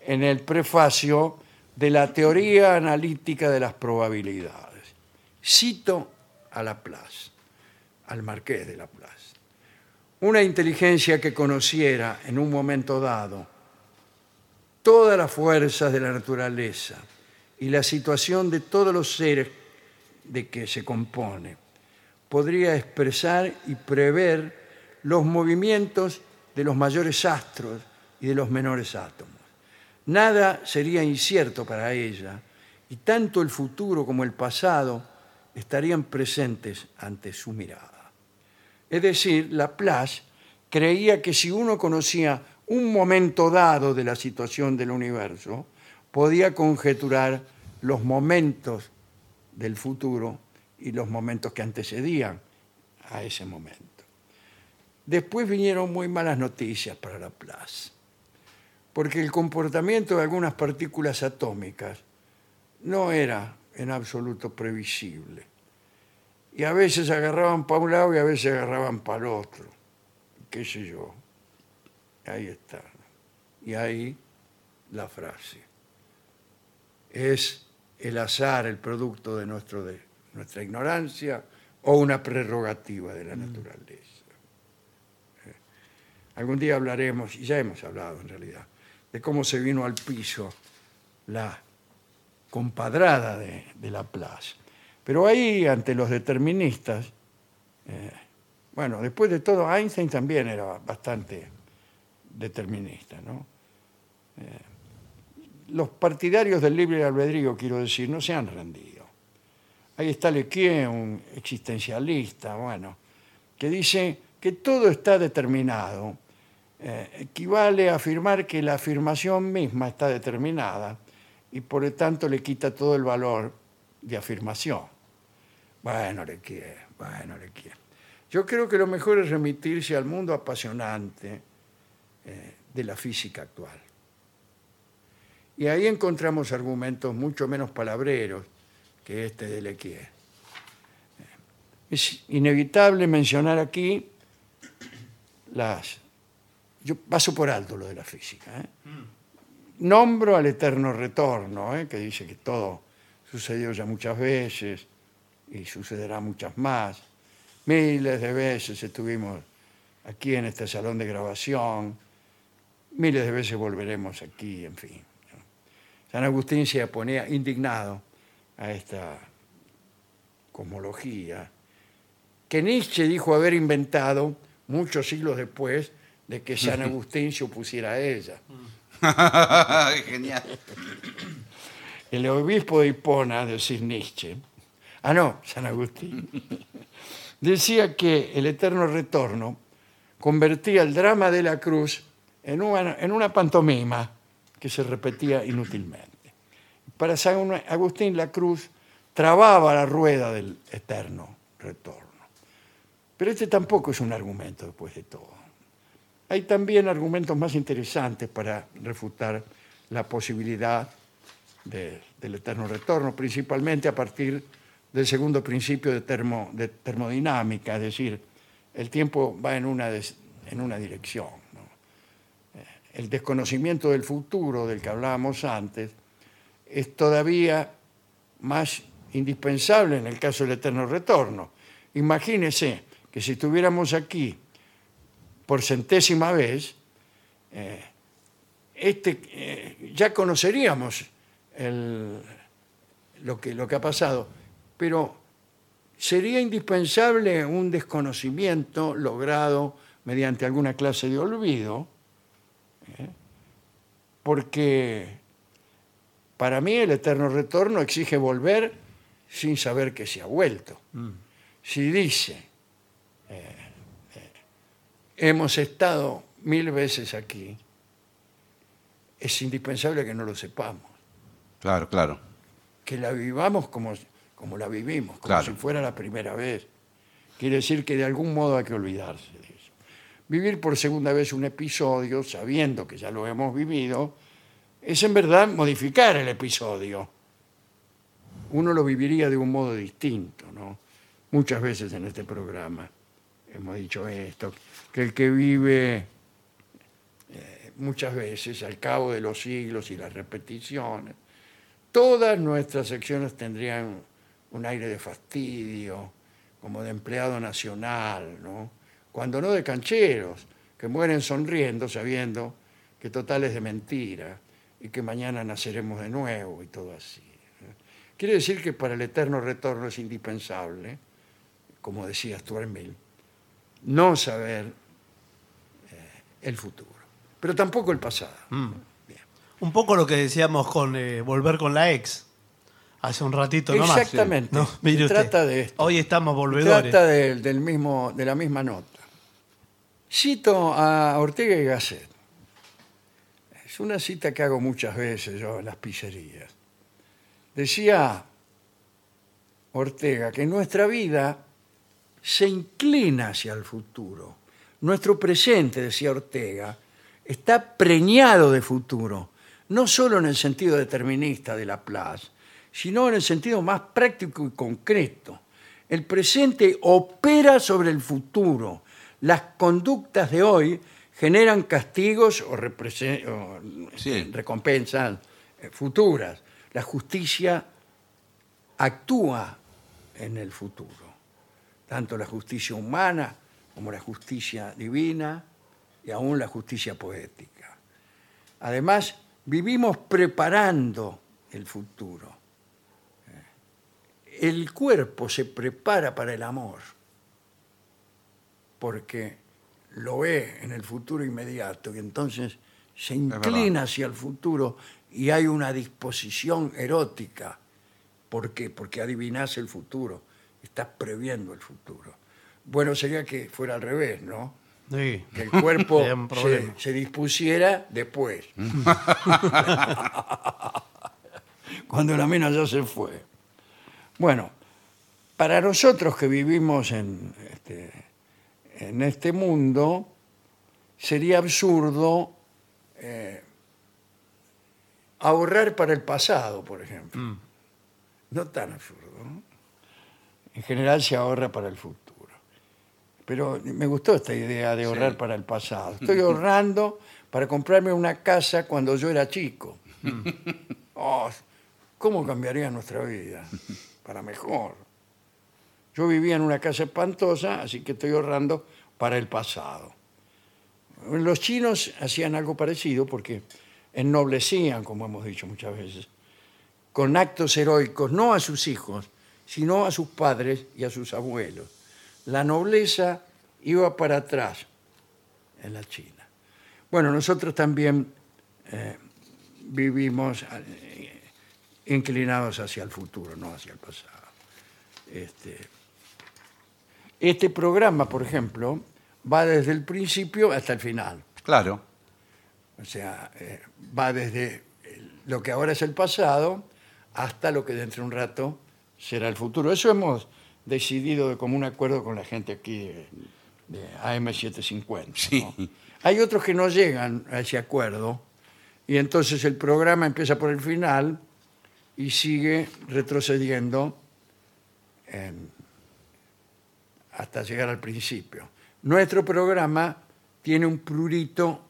en el prefacio de la teoría analítica de las probabilidades. Cito a Laplace, al marqués de Laplace. Una inteligencia que conociera en un momento dado todas las fuerzas de la naturaleza y la situación de todos los seres de que se compone, podría expresar y prever los movimientos de los mayores astros y de los menores átomos. Nada sería incierto para ella y tanto el futuro como el pasado estarían presentes ante su mirada. Es decir, Laplace creía que si uno conocía un momento dado de la situación del universo, podía conjeturar los momentos del futuro y los momentos que antecedían a ese momento. Después vinieron muy malas noticias para Laplace, porque el comportamiento de algunas partículas atómicas no era en absoluto previsible. Y a veces agarraban para un lado y a veces agarraban para el otro. ¿Qué sé yo? Ahí está. Y ahí la frase. ¿Es el azar el producto de, nuestro, de nuestra ignorancia o una prerrogativa de la naturaleza? Eh, Algún día hablaremos, y ya hemos hablado en realidad, de cómo se vino al piso la compadrada de, Laplace. Pero ahí, ante los deterministas, eh, bueno, después de todo, Einstein también era bastante determinista, ¿no? Eh, los partidarios del libre albedrío, quiero decir, no se han rendido. Ahí está Lequier, un existencialista, bueno, que dice que todo está determinado. Eh, equivale a afirmar que la afirmación misma está determinada y por lo tanto le quita todo el valor de afirmación. Bueno, Lequier, bueno, Lequier. Yo creo que lo mejor es remitirse al mundo apasionante eh, de la física actual. Y ahí encontramos argumentos mucho menos palabreros que este de Lequier. Eh, Es inevitable mencionar aquí las... Yo paso por alto lo de la física. ¿eh? Nombro al eterno retorno, ¿eh? que dice que todo sucedió ya muchas veces y sucederá muchas más. Miles de veces estuvimos aquí en este salón de grabación, miles de veces volveremos aquí, en fin. San Agustín se oponía indignado a esta cosmología que Nietzsche dijo haber inventado muchos siglos después de que San Agustín se opusiera a ella. Genial. El obispo de Hipona, decir Nietzsche, ah no, San Agustín, decía que el eterno retorno convertía el drama de la cruz en una, en una pantomima que se repetía inútilmente. Para San Agustín la cruz trababa la rueda del eterno retorno. Pero este tampoco es un argumento después de todo. Hay también argumentos más interesantes para refutar la posibilidad de- del eterno retorno, principalmente a partir del segundo principio de, termo- de termodinámica, es decir, el tiempo va en una, des- en una dirección. Eh, El desconocimiento del futuro del que hablábamos antes es todavía más indispensable en el caso del eterno retorno. Imagínese que si estuviéramos aquí por centésima vez, eh, este, eh, ya conoceríamos el- lo, que, lo que ha pasado, pero sería indispensable un desconocimiento logrado mediante alguna clase de olvido, ¿eh? porque para mí el eterno retorno exige volver sin saber que se ha vuelto. Si dice, eh, hemos estado mil veces aquí, es indispensable que no lo sepamos, Claro, claro. que la vivamos como, como la vivimos, como Claro. si fuera la primera vez. Quiere decir que de algún modo hay que olvidarse de eso. Vivir por segunda vez un episodio, sabiendo que ya lo hemos vivido, es en verdad modificar el episodio. Uno lo viviría de un modo distinto, ¿no? Muchas veces en este programa hemos dicho esto, que el que vive eh, muchas veces al cabo de los siglos y las repeticiones, todas nuestras secciones tendrían un aire de fastidio, como de empleado nacional, ¿no? Cuando no de cancheros, que mueren sonriendo sabiendo que total es de mentira y que mañana naceremos de nuevo y todo así. Quiere decir que para el eterno retorno es indispensable, como decía Stuart Mill, no saber eh, el futuro, pero tampoco el pasado. Bien. Un poco lo que decíamos con eh, volver con la ex. Hace un ratito nomás. Exactamente. No, mire Se usted. trata de esto. Hoy estamos volvedores. Trata del, del mismo, de la misma nota. Cito a Ortega y Gasset. Es una cita que hago muchas veces yo en las pizzerías. Decía Ortega que nuestra vida se inclina hacia el futuro. Nuestro presente, decía Ortega, está preñado de futuro, no solo en el sentido determinista de Laplace, sino en el sentido más práctico y concreto. El presente opera sobre el futuro. Las conductas de hoy generan castigos o, represe- o, Sí. recompensas eh, futuras. La justicia actúa en el futuro, tanto la justicia humana como la justicia divina y aún la justicia poética. Además, vivimos preparando el futuro. El cuerpo se prepara para el amor porque lo ve en el futuro inmediato y entonces se inclina hacia el futuro y hay una disposición erótica. ¿Por qué? Porque adivinas el futuro, estás previendo el futuro. Bueno, sería que fuera al revés, ¿no? Sí. Que el cuerpo se dispusiera después. Cuando la mina ya se fue. Bueno, para nosotros que vivimos en este, en este mundo, sería absurdo eh, ahorrar para el pasado, por ejemplo. Mm. No tan absurdo. ¿no? En general se ahorra para el futuro. Pero me gustó esta idea de ahorrar Sí. para el pasado. Estoy ahorrando para comprarme una casa cuando yo era chico. Oh, ¿Cómo cambiaría nuestra vida? Para mejor. Yo vivía en una casa espantosa, así que estoy ahorrando para el pasado. Los chinos hacían algo parecido porque ennoblecían, como hemos dicho muchas veces, con actos heroicos, no a sus hijos, sino a sus padres y a sus abuelos. La nobleza iba para atrás en la China. Bueno, nosotros también eh, vivimos eh, inclinados hacia el futuro, no hacia el pasado. Este, este programa, por ejemplo, va desde el principio hasta el final. Claro. O sea, eh, va desde lo que ahora es el pasado hasta lo que dentro de un rato será el futuro. Eso hemos decidido de común acuerdo con la gente aquí de, de AM750. ¿no? Sí. Hay otros que no llegan a ese acuerdo y entonces el programa empieza por el final y sigue retrocediendo en- hasta llegar al principio. Nuestro programa tiene un prurito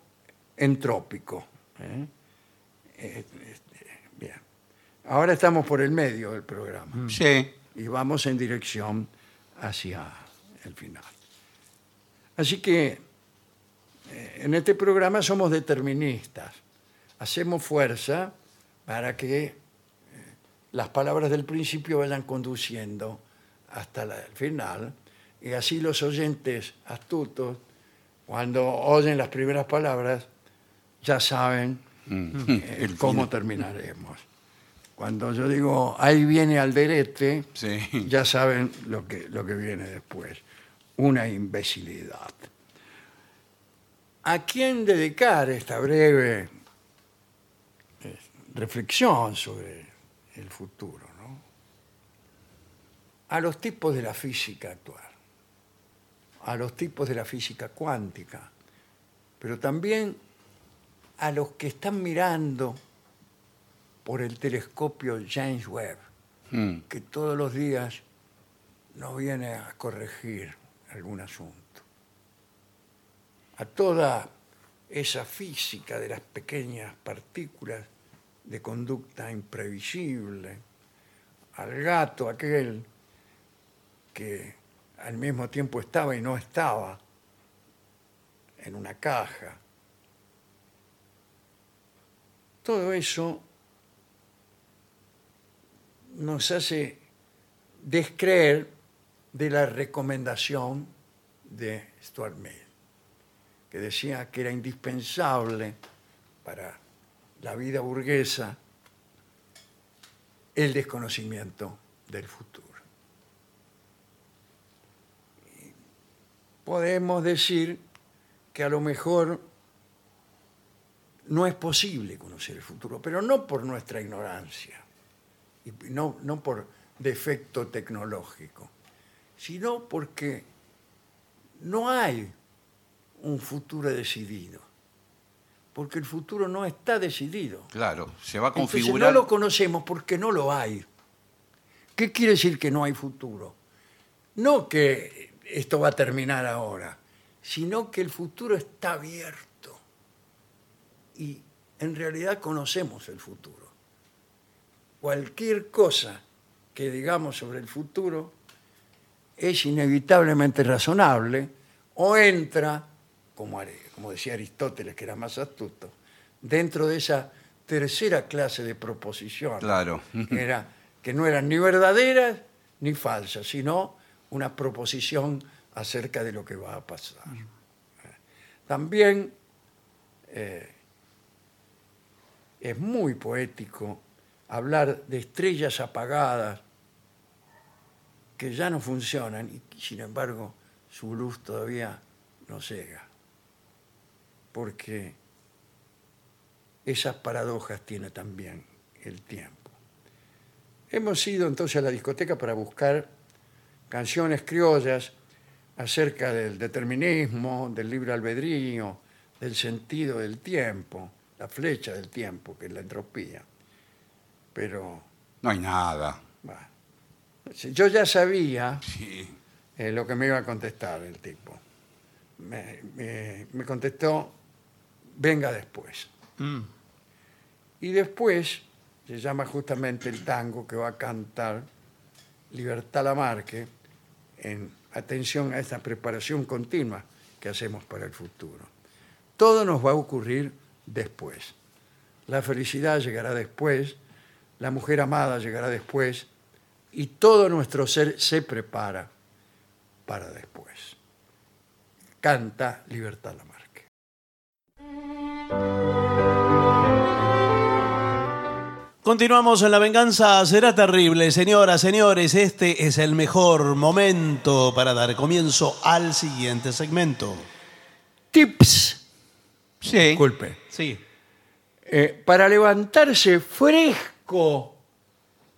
entrópico. ¿eh? Eh. Ahora estamos por el medio del programa Sí. y vamos en dirección hacia el final. Así que eh, en este programa somos deterministas. Hacemos fuerza para que eh, las palabras del principio vayan conduciendo hasta la- el final y así los oyentes astutos, cuando oyen las primeras palabras, ya saben eh, El cómo terminaremos. Cuando yo digo, ahí viene Alderete, Sí. ya saben lo que, lo que viene después. Una imbecilidad. ¿A quién dedicar esta breve eh, reflexión sobre el futuro? no? A los tipos de la física actual, a los tipos de la física cuántica, pero también a los que están mirando por el telescopio James Webb Mm. que todos los días nos viene a corregir algún asunto. A toda esa física de las pequeñas partículas de conducta imprevisible, al gato aquel que al mismo tiempo estaba y no estaba en una caja. Todo eso nos hace descreer de la recomendación de Stuart Mill, que decía que era indispensable para la vida burguesa el desconocimiento del futuro. Podemos decir que a lo mejor no es posible conocer el futuro, pero no por nuestra ignorancia y no, no por defecto tecnológico, sino porque no hay un futuro decidido, porque el futuro no está decidido. Claro, se va a Entonces configurar. no lo conocemos porque no lo hay. ¿Qué quiere decir que no hay futuro? No que esto va a terminar ahora, sino que el futuro está abierto y en realidad conocemos el futuro cualquier cosa que digamos sobre el futuro es inevitablemente razonable o entra, como, como decía Aristóteles, que era más astuto, dentro de esa tercera clase de proposiciones, Claro. que, era, que no eran ni verdaderas ni falsas, sino una proposición acerca de lo que va a pasar. También eh, es muy poético hablar de estrellas apagadas que ya no funcionan y sin embargo su luz todavía no llega. Porque esas paradojas tiene también el tiempo. Hemos ido entonces a la discoteca para buscar canciones criollas acerca del determinismo, del libre albedrío, del sentido del tiempo, la flecha del tiempo, que es la entropía. Pero No hay nada. yo ya sabía Sí. eh, lo que me iba a contestar el tipo. Me, me- me contestó, venga después. Mm. Y después se llama justamente el tango que va a cantar Libertad Lamarque en atención a esta preparación continua que hacemos para el futuro. Todo nos va a ocurrir después. La felicidad llegará después, la mujer amada llegará después y todo nuestro ser se prepara para después. Canta Libertad Lamarque. Continuamos en La Venganza Será Terrible. Señoras, señores, este es el mejor momento para dar comienzo al siguiente segmento. Tips, Sí. disculpe, Sí. eh, para levantarse fresco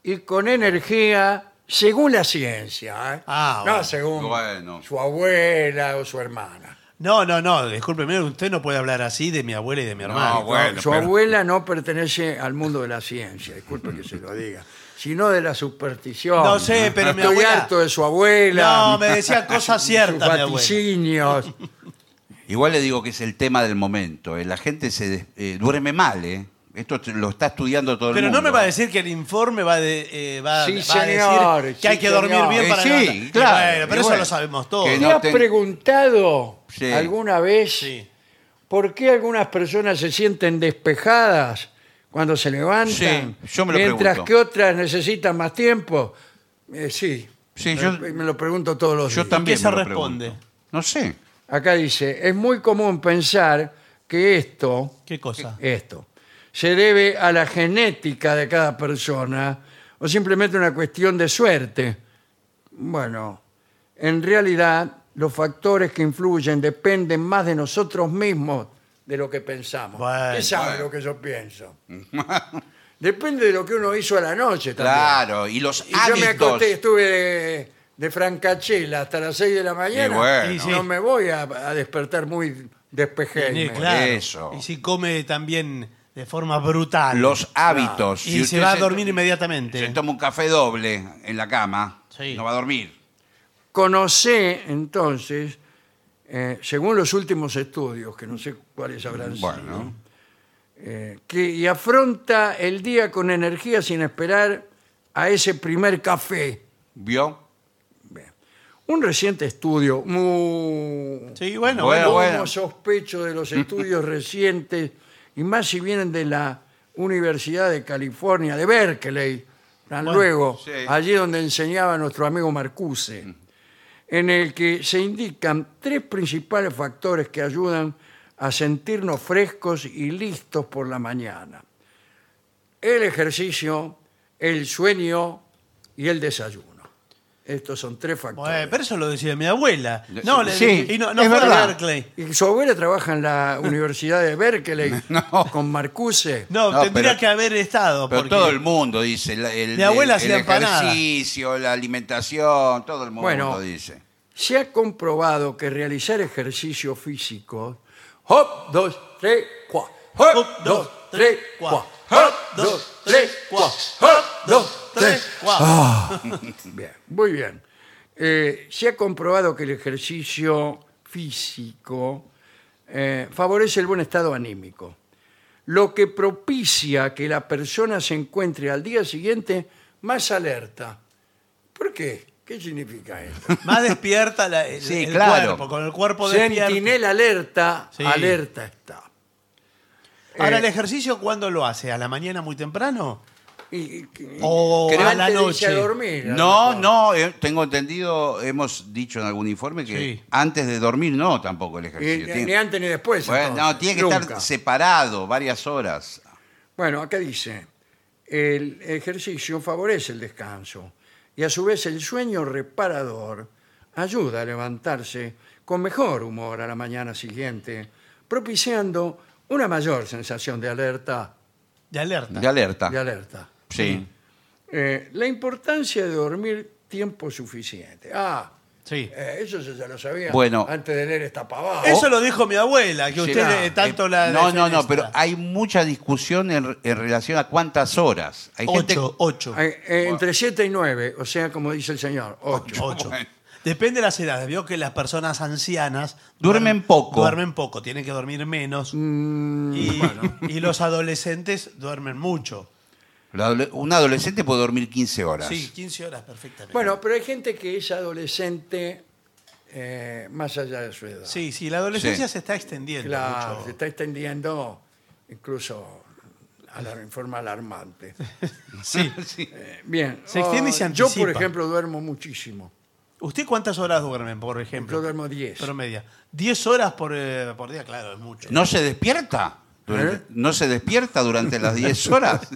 y con energía según la ciencia, ¿eh? Ah, no bueno. según Bueno. su abuela o su hermana. No, no, no, discúlpeme, usted no puede hablar así de mi abuela y de mi No, hermano. bueno. su pero- abuela no pertenece al mundo de la ciencia, disculpe que se lo diga, sino de la superstición. No sé, pero mi Estoy abuela- harto de su abuela. No, me decía cosas sus ciertas, mi abuela. vaticinios. Igual le digo que es el tema del momento. eh. La gente se des- eh, duerme mal, ¿eh? Esto lo está estudiando todo el Pero mundo. no me va a decir que el informe va, de, eh, va, Sí, va a señor, decir que sí, hay que dormir señor. bien Eh, para sí, levantar- Y claro, bueno, pero eso bueno, lo sabemos todos. ¿Te no has ten- preguntado Sí. alguna vez Sí. por qué algunas personas se sienten despejadas cuando se levantan? Sí, yo me lo mientras pregunto. que otras necesitan más tiempo. Eh, sí, Sí, me, yo- me lo pregunto todos los Yo días. también ¿Qué se responde? pregunto. No sé. Acá dice, es muy común pensar que esto, ¿Qué cosa? esto, se debe a la genética de cada persona o simplemente una cuestión de suerte. Bueno, en realidad los factores que influyen dependen más de nosotros mismos de lo que pensamos. Bueno, ¿Qué sabe bueno. lo que yo pienso? Depende de lo que uno hizo a la noche también. Claro, y los Y yo me hábitos. acosté, estuve de, de francachela hasta las 6 de la mañana. Y bueno. Y sí. No me voy a, a despertar muy despejé. Sí, claro. Eso. Y si come también de forma brutal. Los hábitos. y Si se usted va a dormir inmediatamente. Se toma un café doble en la cama, Sí. no va a dormir. Conocé entonces, eh, según los últimos estudios, que no sé cuáles habrán sido, Bueno. eh, que y afronta el día con energía sin esperar a ese primer café. ¿Vio? Un reciente estudio, muy, Sí, bueno, Bueno, bueno. sospecho de los estudios recientes, y más si vienen de la Universidad de California, de Berkeley, tan Bueno, luego, sí. allí donde enseñaba nuestro amigo Marcuse, en el que se indican tres principales factores que ayudan a sentirnos frescos y listos por la mañana. El ejercicio, el sueño y el desayuno. Estos son tres factores. Bueno, pero eso lo decía mi abuela. No, le- Sí, y no, no es fue a verdad. Berkeley. Y su abuela trabaja en la Universidad de Berkeley No. con Marcuse. No, No, tendría pero- que haber estado. Pero porque- todo el mundo dice. el, Mi abuela el- hacía el empanada. ejercicio, la alimentación, todo el mundo Bueno. dice. Se ha comprobado que realizar ejercicio físico, hop, dos, tres, cuatro, hop, dos, tres, cuatro, hop, dos, tres, cuatro, hop, dos, tres, Guau. Ah, Bien, muy bien. Eh, se ha comprobado que el ejercicio físico eh, favorece el buen estado anímico, lo que propicia que la persona se encuentre al día siguiente más alerta. ¿Por qué? ¿Qué significa esto? Más despierta la- el, Sí, el claro. cuerpo, con el cuerpo despierto. Sentinela alerta, Sí. alerta está. Ahora, Eh, ¿el ejercicio cuándo lo hace? ¿A la mañana muy temprano? y- y- O Creo a la antes de irse noche. a dormir, a lo No, mejor. no, eh, tengo entendido, hemos dicho en algún informe que Sí. antes de dormir no tampoco el ejercicio. ni- Tiene- ni antes ni después. Bueno, no, tiene que nunca. estar separado varias horas. Bueno, acá dice, el ejercicio favorece el descanso y a su vez el sueño reparador ayuda a levantarse con mejor humor a la mañana siguiente, propiciando una mayor sensación de alerta. De alerta. De alerta. De alerta. Sí. Eh, la importancia de dormir tiempo suficiente. Ah, Sí. eh, eso yo ya lo sabía Bueno. antes de leer esta pavada. Eso lo dijo mi abuela, que Sí, usted eh, tanto Eh, la. no, no, no, pero hay mucha discusión en, en relación a cuántas horas. Hay gente Ocho, ocho. Eh, eh, entre 7 y 9, o sea, como dice el señor, 8. Ocho. Bueno. Depende de las edades. Vio que las personas ancianas Duermen poco. Duermen poco, tienen que dormir menos. Mm, y, y los adolescentes duermen mucho. Adole- un adolescente puede dormir 15 horas. Sí, 15 horas perfectamente. Bueno, pero hay gente que es adolescente eh, más allá de su edad. Sí, sí, la adolescencia Sí. se está extendiendo Claro, mucho. se está extendiendo incluso a la, en forma alarmante. Sí. Eh, Bien. Se extiende y se ah, Yo, por anticipa. ejemplo, duermo muchísimo. ¿Usted cuántas horas duermen, por ejemplo? Yo duermo 10. Promedia. 10 horas por, eh, por día, claro, es mucho. ¿No se despierta? Durante- ¿Eh? ¿No se despierta durante las 10 horas?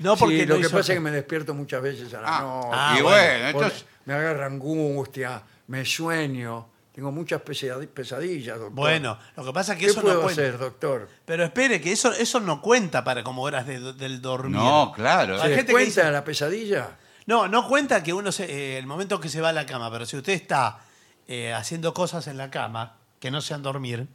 No, Sí, porque lo no que hizo- pasa es que me despierto muchas veces a la Ah, noche. ah, y bueno, entonces... Me agarra angustia, me sueño. Tengo muchas pesadi- pesadillas, doctor. Bueno, lo que pasa es que ¿Qué eso puedo no cuenta. hacer, doctor? Pero espere, que eso, eso no cuenta para como horas de- del dormir. No, claro. ¿Se Hay les gente que cuenta dice- la pesadilla? No, no cuenta que uno se, eh, el momento que se va a la cama, pero si usted está eh, haciendo cosas en la cama que no sean dormir.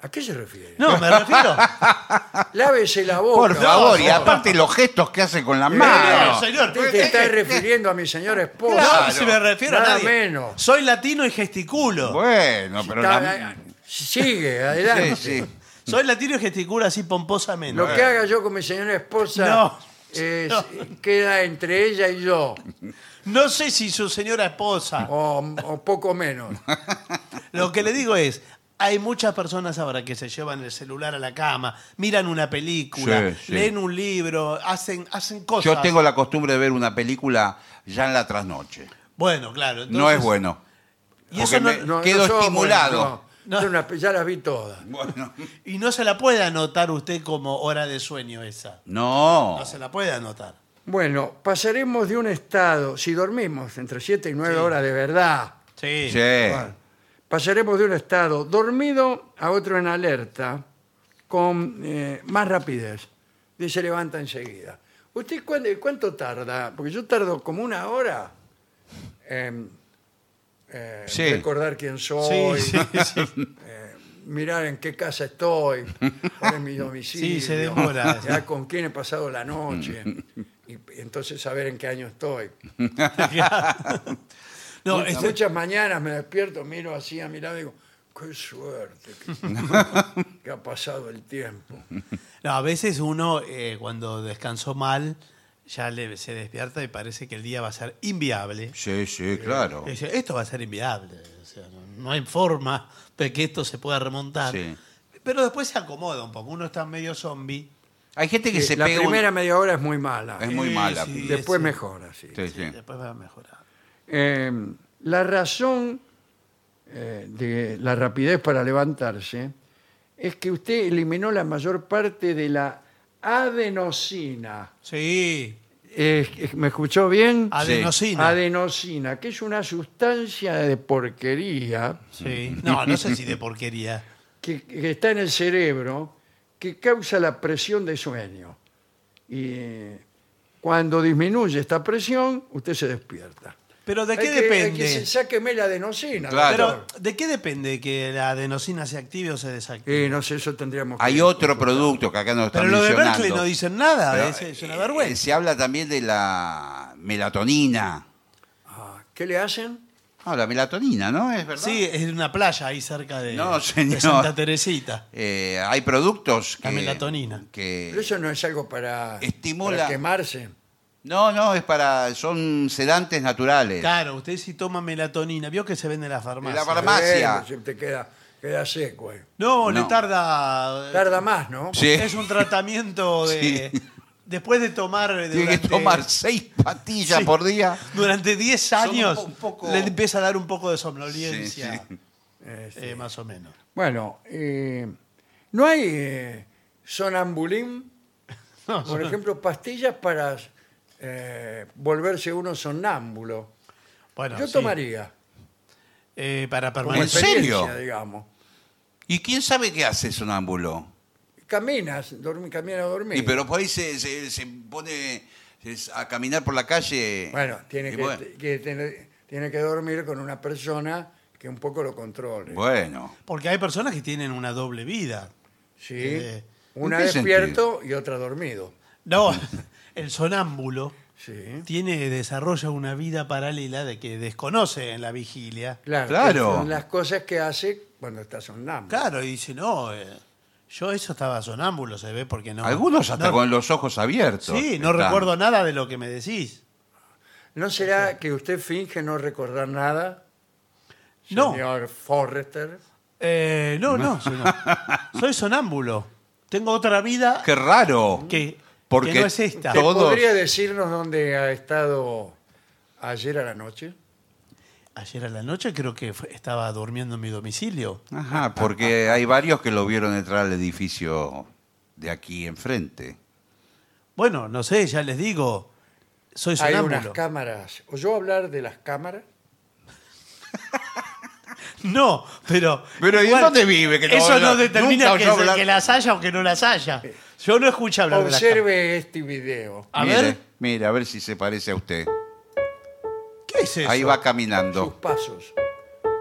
¿A qué se refiere? No, me refiero. Lávese la boca. Por favor, y aparte los gestos que hace con la Eh, mano. no, señor, Usted te está refiriendo a mi señora esposa. No, Claro. si me refiero a Nada nadie. menos. Soy latino y gesticulo. Bueno, pero Está- la- Sigue, adelante. Sí, sí. Soy latino y gesticulo así pomposamente. Lo que haga yo con mi señora esposa No, es- no. queda entre ella y yo, No sé si su señora esposa. o, o poco menos. Lo que le digo es, hay muchas personas ahora que se llevan el celular a la cama, miran una película, Sí, sí. leen un libro, hacen, hacen cosas. Yo tengo la costumbre de ver una película ya en la trasnoche. Bueno, claro. no entonces- es bueno. Y eso no- me- Quedo somos- estimulado. no. Una- ya las vi todas. Bueno. Y no se la puede anotar usted como hora de sueño esa. No. No se la puede anotar. Bueno, pasaremos de un estado, si dormimos entre 7 y 9 Sí. horas de verdad, Sí. Sí. bueno, pasaremos de un estado dormido a otro en alerta con eh, más rapidez. Y se levanta enseguida. ¿Usted cuánto, cuánto tarda? Porque yo tardo como una hora en eh, Sí. recordar quién soy, Sí, sí, sí. mirar en qué casa estoy, cuál es mi domicilio, Sí, se demora. ya con quién he pasado la noche, y entonces saber en qué año estoy. No, Muchas- este- Muchas mañanas me despierto, miro así a mi lado y digo, qué suerte que, que ha pasado el tiempo. no, a veces uno eh, cuando descansó mal ya le, se despierta y parece que el día va a ser inviable. Sí, sí, claro. Y dice, esto va a ser inviable. O sea, no, no hay forma de que esto se pueda remontar. Sí. Pero después se acomoda un poco. Uno está medio zombie. Hay gente que Sí, se la pega un- primera media hora es muy mala, Es muy Sí, mala. sí. después sí. mejora. Sí. Sí, sí. Después va a mejorar. Eh, la razón eh, de la rapidez para levantarse es que usted eliminó la mayor parte de la adenosina. Sí. Eh, ¿Me escuchó bien? Adenosina. Adenosina, que es una sustancia de porquería Sí. No, no sé si de porquería. que, que está en el cerebro que causa la presión de sueño. Y eh, cuando disminuye esta presión, usted se despierta. Pero ¿de qué Hay que- hay depende? que sáqueme la adenosina. Claro. Pero ¿de qué depende que la adenosina se active o se desactive? Eh, no sé, eso tendríamos que... Hay otro producto que acá no está Pero lo de mencionando. Berkeley no dicen nada, Pero, es, es una eh, vergüenza. Se habla también de la melatonina. Ah, ¿Qué le hacen? Ah, la melatonina, ¿no? ¿Es verdad? Sí, es una playa ahí cerca de, No, de señor. Santa Teresita. Eh, hay productos que... La melatonina. Que... Pero eso no es algo para, Estimula- para quemarse. No, no, es para... Son sedantes naturales. Claro, usted si toma melatonina, vio que se vende en la farmacia. En la farmacia. Bueno, si te queda, queda seco. eh. No, le No. tarda. Tarda más, ¿no? Sí. Es un tratamiento de. Sí. Después de tomar. Tiene que durante- tomar seis pastillas Sí. por día. Durante 10 Son años un poco- le empieza a dar un poco de somnolencia. Sí, sí. Eh, sí. eh, más o menos. Bueno, eh, ¿no hay eh, sonambulín? No, Por ejemplo, pastillas para eh, volverse uno sonámbulo. bueno, Yo sí. tomaría. Eh, para Como ¿En permanecer. serio? digamos. ¿Y quién sabe qué hace sonámbulo? Caminas, dormi- camina a dormir. Y pero por ahí se, se- se pone a caminar por la calle. Bueno, tiene Y que, bueno, que tener- tiene que dormir con una persona que un poco lo controle. bueno. Porque hay personas que tienen una doble vida. Sí. Eh, una ¿en qué despierto y otra dormido. No, el sonámbulo Sí. tiene, desarrolla una vida paralela de que desconoce en la vigilia. Claro. Son las cosas que hace cuando está sonámbulo. Claro, y dice, no, eh, yo eso estaba sonámbulo, se ve, porque no. Algunos hasta no- con los ojos abiertos. Sí, no están. recuerdo nada de lo que me decís. ¿No será que usted finge no recordar nada, No. señor Forrester? Eh, no, no, señor. soy sonámbulo. Tengo otra vida Qué raro. que, Porque que no es esta. Todos- ¿Podría decirnos dónde ha estado ayer a la noche? Ayer a la noche creo que fue- estaba durmiendo en mi domicilio. Ajá, porque hay varios que lo vieron entrar al edificio de aquí enfrente. Bueno, no sé, ya les digo, soy Hay unas sonámbulo. cámaras. ¿Oyó hablar de las cámaras? No, pero. Pero, ¿y igual, dónde vive? Que no- eso no no- determina nunca que, oyó se- hablar- que las haya o que no las haya. Yo no escuché hablar de la cama. Observe este video. A mire, ver. Mire, a ver si se parece a usted. ¿Qué es eso? Ahí va Sus caminando. pasos.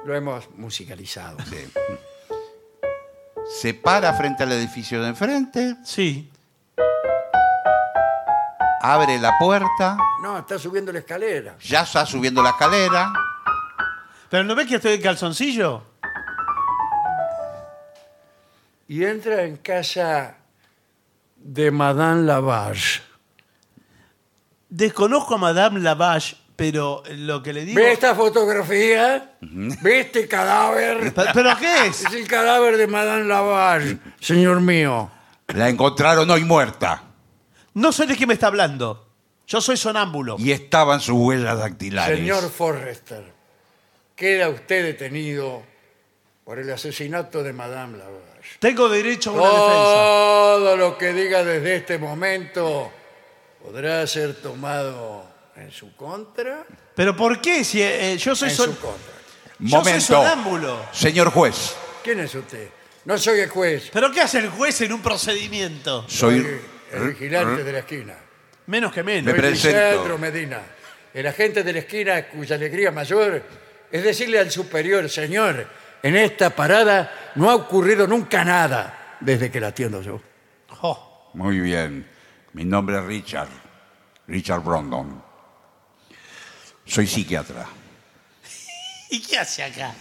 Lo hemos musicalizado. Sí. Se para frente al edificio de enfrente, Sí. abre la puerta, No, está subiendo la escalera. ya está subiendo la escalera. ¿Pero no ves que estoy en calzoncillo? Y entra en casa de Madame Lavage. Desconozco a Madame Lavage, pero lo que le digo... ¿Ve esta fotografía? ¿Ve este cadáver? ¿Pero, qué es? Es el cadáver de Madame Lavage, señor mío. La encontraron hoy muerta No sé de qué me está hablando. Yo soy sonámbulo. y estaban sus huellas dactilares. Señor Forrester, queda usted detenido por el asesinato de Madame Lavage. Tengo derecho a una defensa. Todo lo que diga desde este momento podrá ser tomado en su contra. ¿Pero por qué? Si eh, yo soy En su contra. Yo soy Momento. sonámbulo. Señor juez, ¿Quién es usted? No soy el juez, ¿Pero qué hace el juez en un procedimiento? soy... soy el vigilante de la esquina. Menos que menos. Me Soy presento. Lisandro Medina, el agente de la esquina cuya alegría mayor es decirle al superior, señor, en esta parada no ha ocurrido nunca nada desde que la atiendo yo. Oh, Muy bien. Mi nombre es Richard. Richard Brondon. Soy psiquiatra. ¿Y qué hace acá?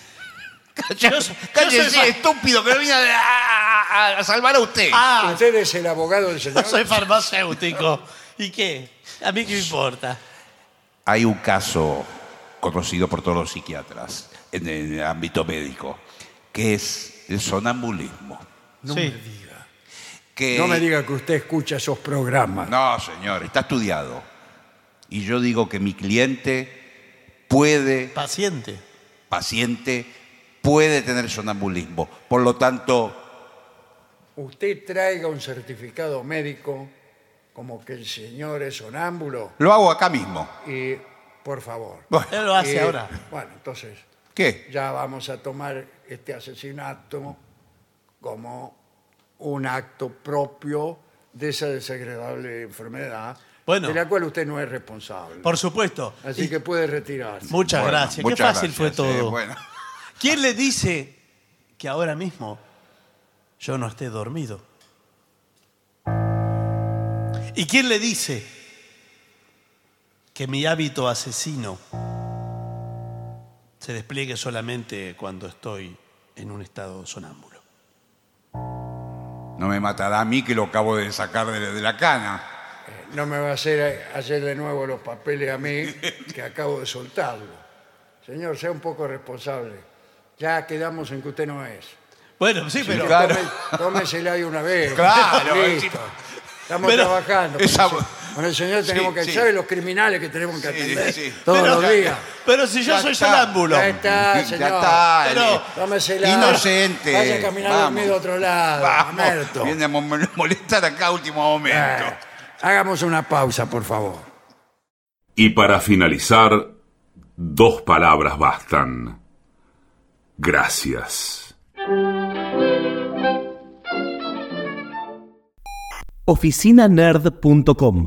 Cállese, yo soy estúpido, que no vine a, a- a salvar a usted. Ah, ¿Usted es el abogado del yo señor? soy farmacéutico. ¿Y qué? ¿A mí qué me importa? Hay un caso conocido por todos los psiquiatras en el ámbito médico, que es el sonambulismo. No Sí. me diga. Que, No me diga que usted escucha esos programas. No, señor, está estudiado. Y yo digo que mi cliente puede, Paciente. paciente, puede tener sonambulismo. Por lo tanto, Usted traiga un certificado médico como que el señor es sonámbulo lo hago acá mismo. y, por favor. Bueno, Él lo hace Y, ahora. Bueno, entonces ¿qué? ya vamos a tomar este asesinato como un acto propio de esa desagradable enfermedad Bueno. de la cual usted no es responsable. Por supuesto. Así Y- que puede retirarse. Muchas Bueno, gracias. Qué fácil fue todo. bueno. ¿Quién le dice que ahora mismo yo no esté dormido? ¿Y quién le dice que mi hábito asesino se despliegue solamente cuando estoy en un estado sonámbulo? No me matará a mí que lo acabo de sacar de, de la cana. No me va a hacer hacer de nuevo los papeles a mí, que acabo de soltarlo. Señor, sea un poco responsable. Ya quedamos en que usted no es. Bueno, sí, pero... claro. Tómesela de una vez. Claro, Listo. Estamos Pero- trabajando. Esa- con el señor tenemos Sí, que... sí. ¿Sabe los criminales que tenemos que atender sí, sí. todos pero- los días? Pero si yo Ya soy está. sonámbulo. Ya está, Ya señor. está. Pero- Tómesela. Inocente. Vaya a caminar Vamos. dormido a otro lado. Vamos. Mamerto. Viene a mo- molestar acá a último momento. Eh, hagamos una pausa, por favor. Y para finalizar, dos palabras bastan. Gracias. oficinanerd.com.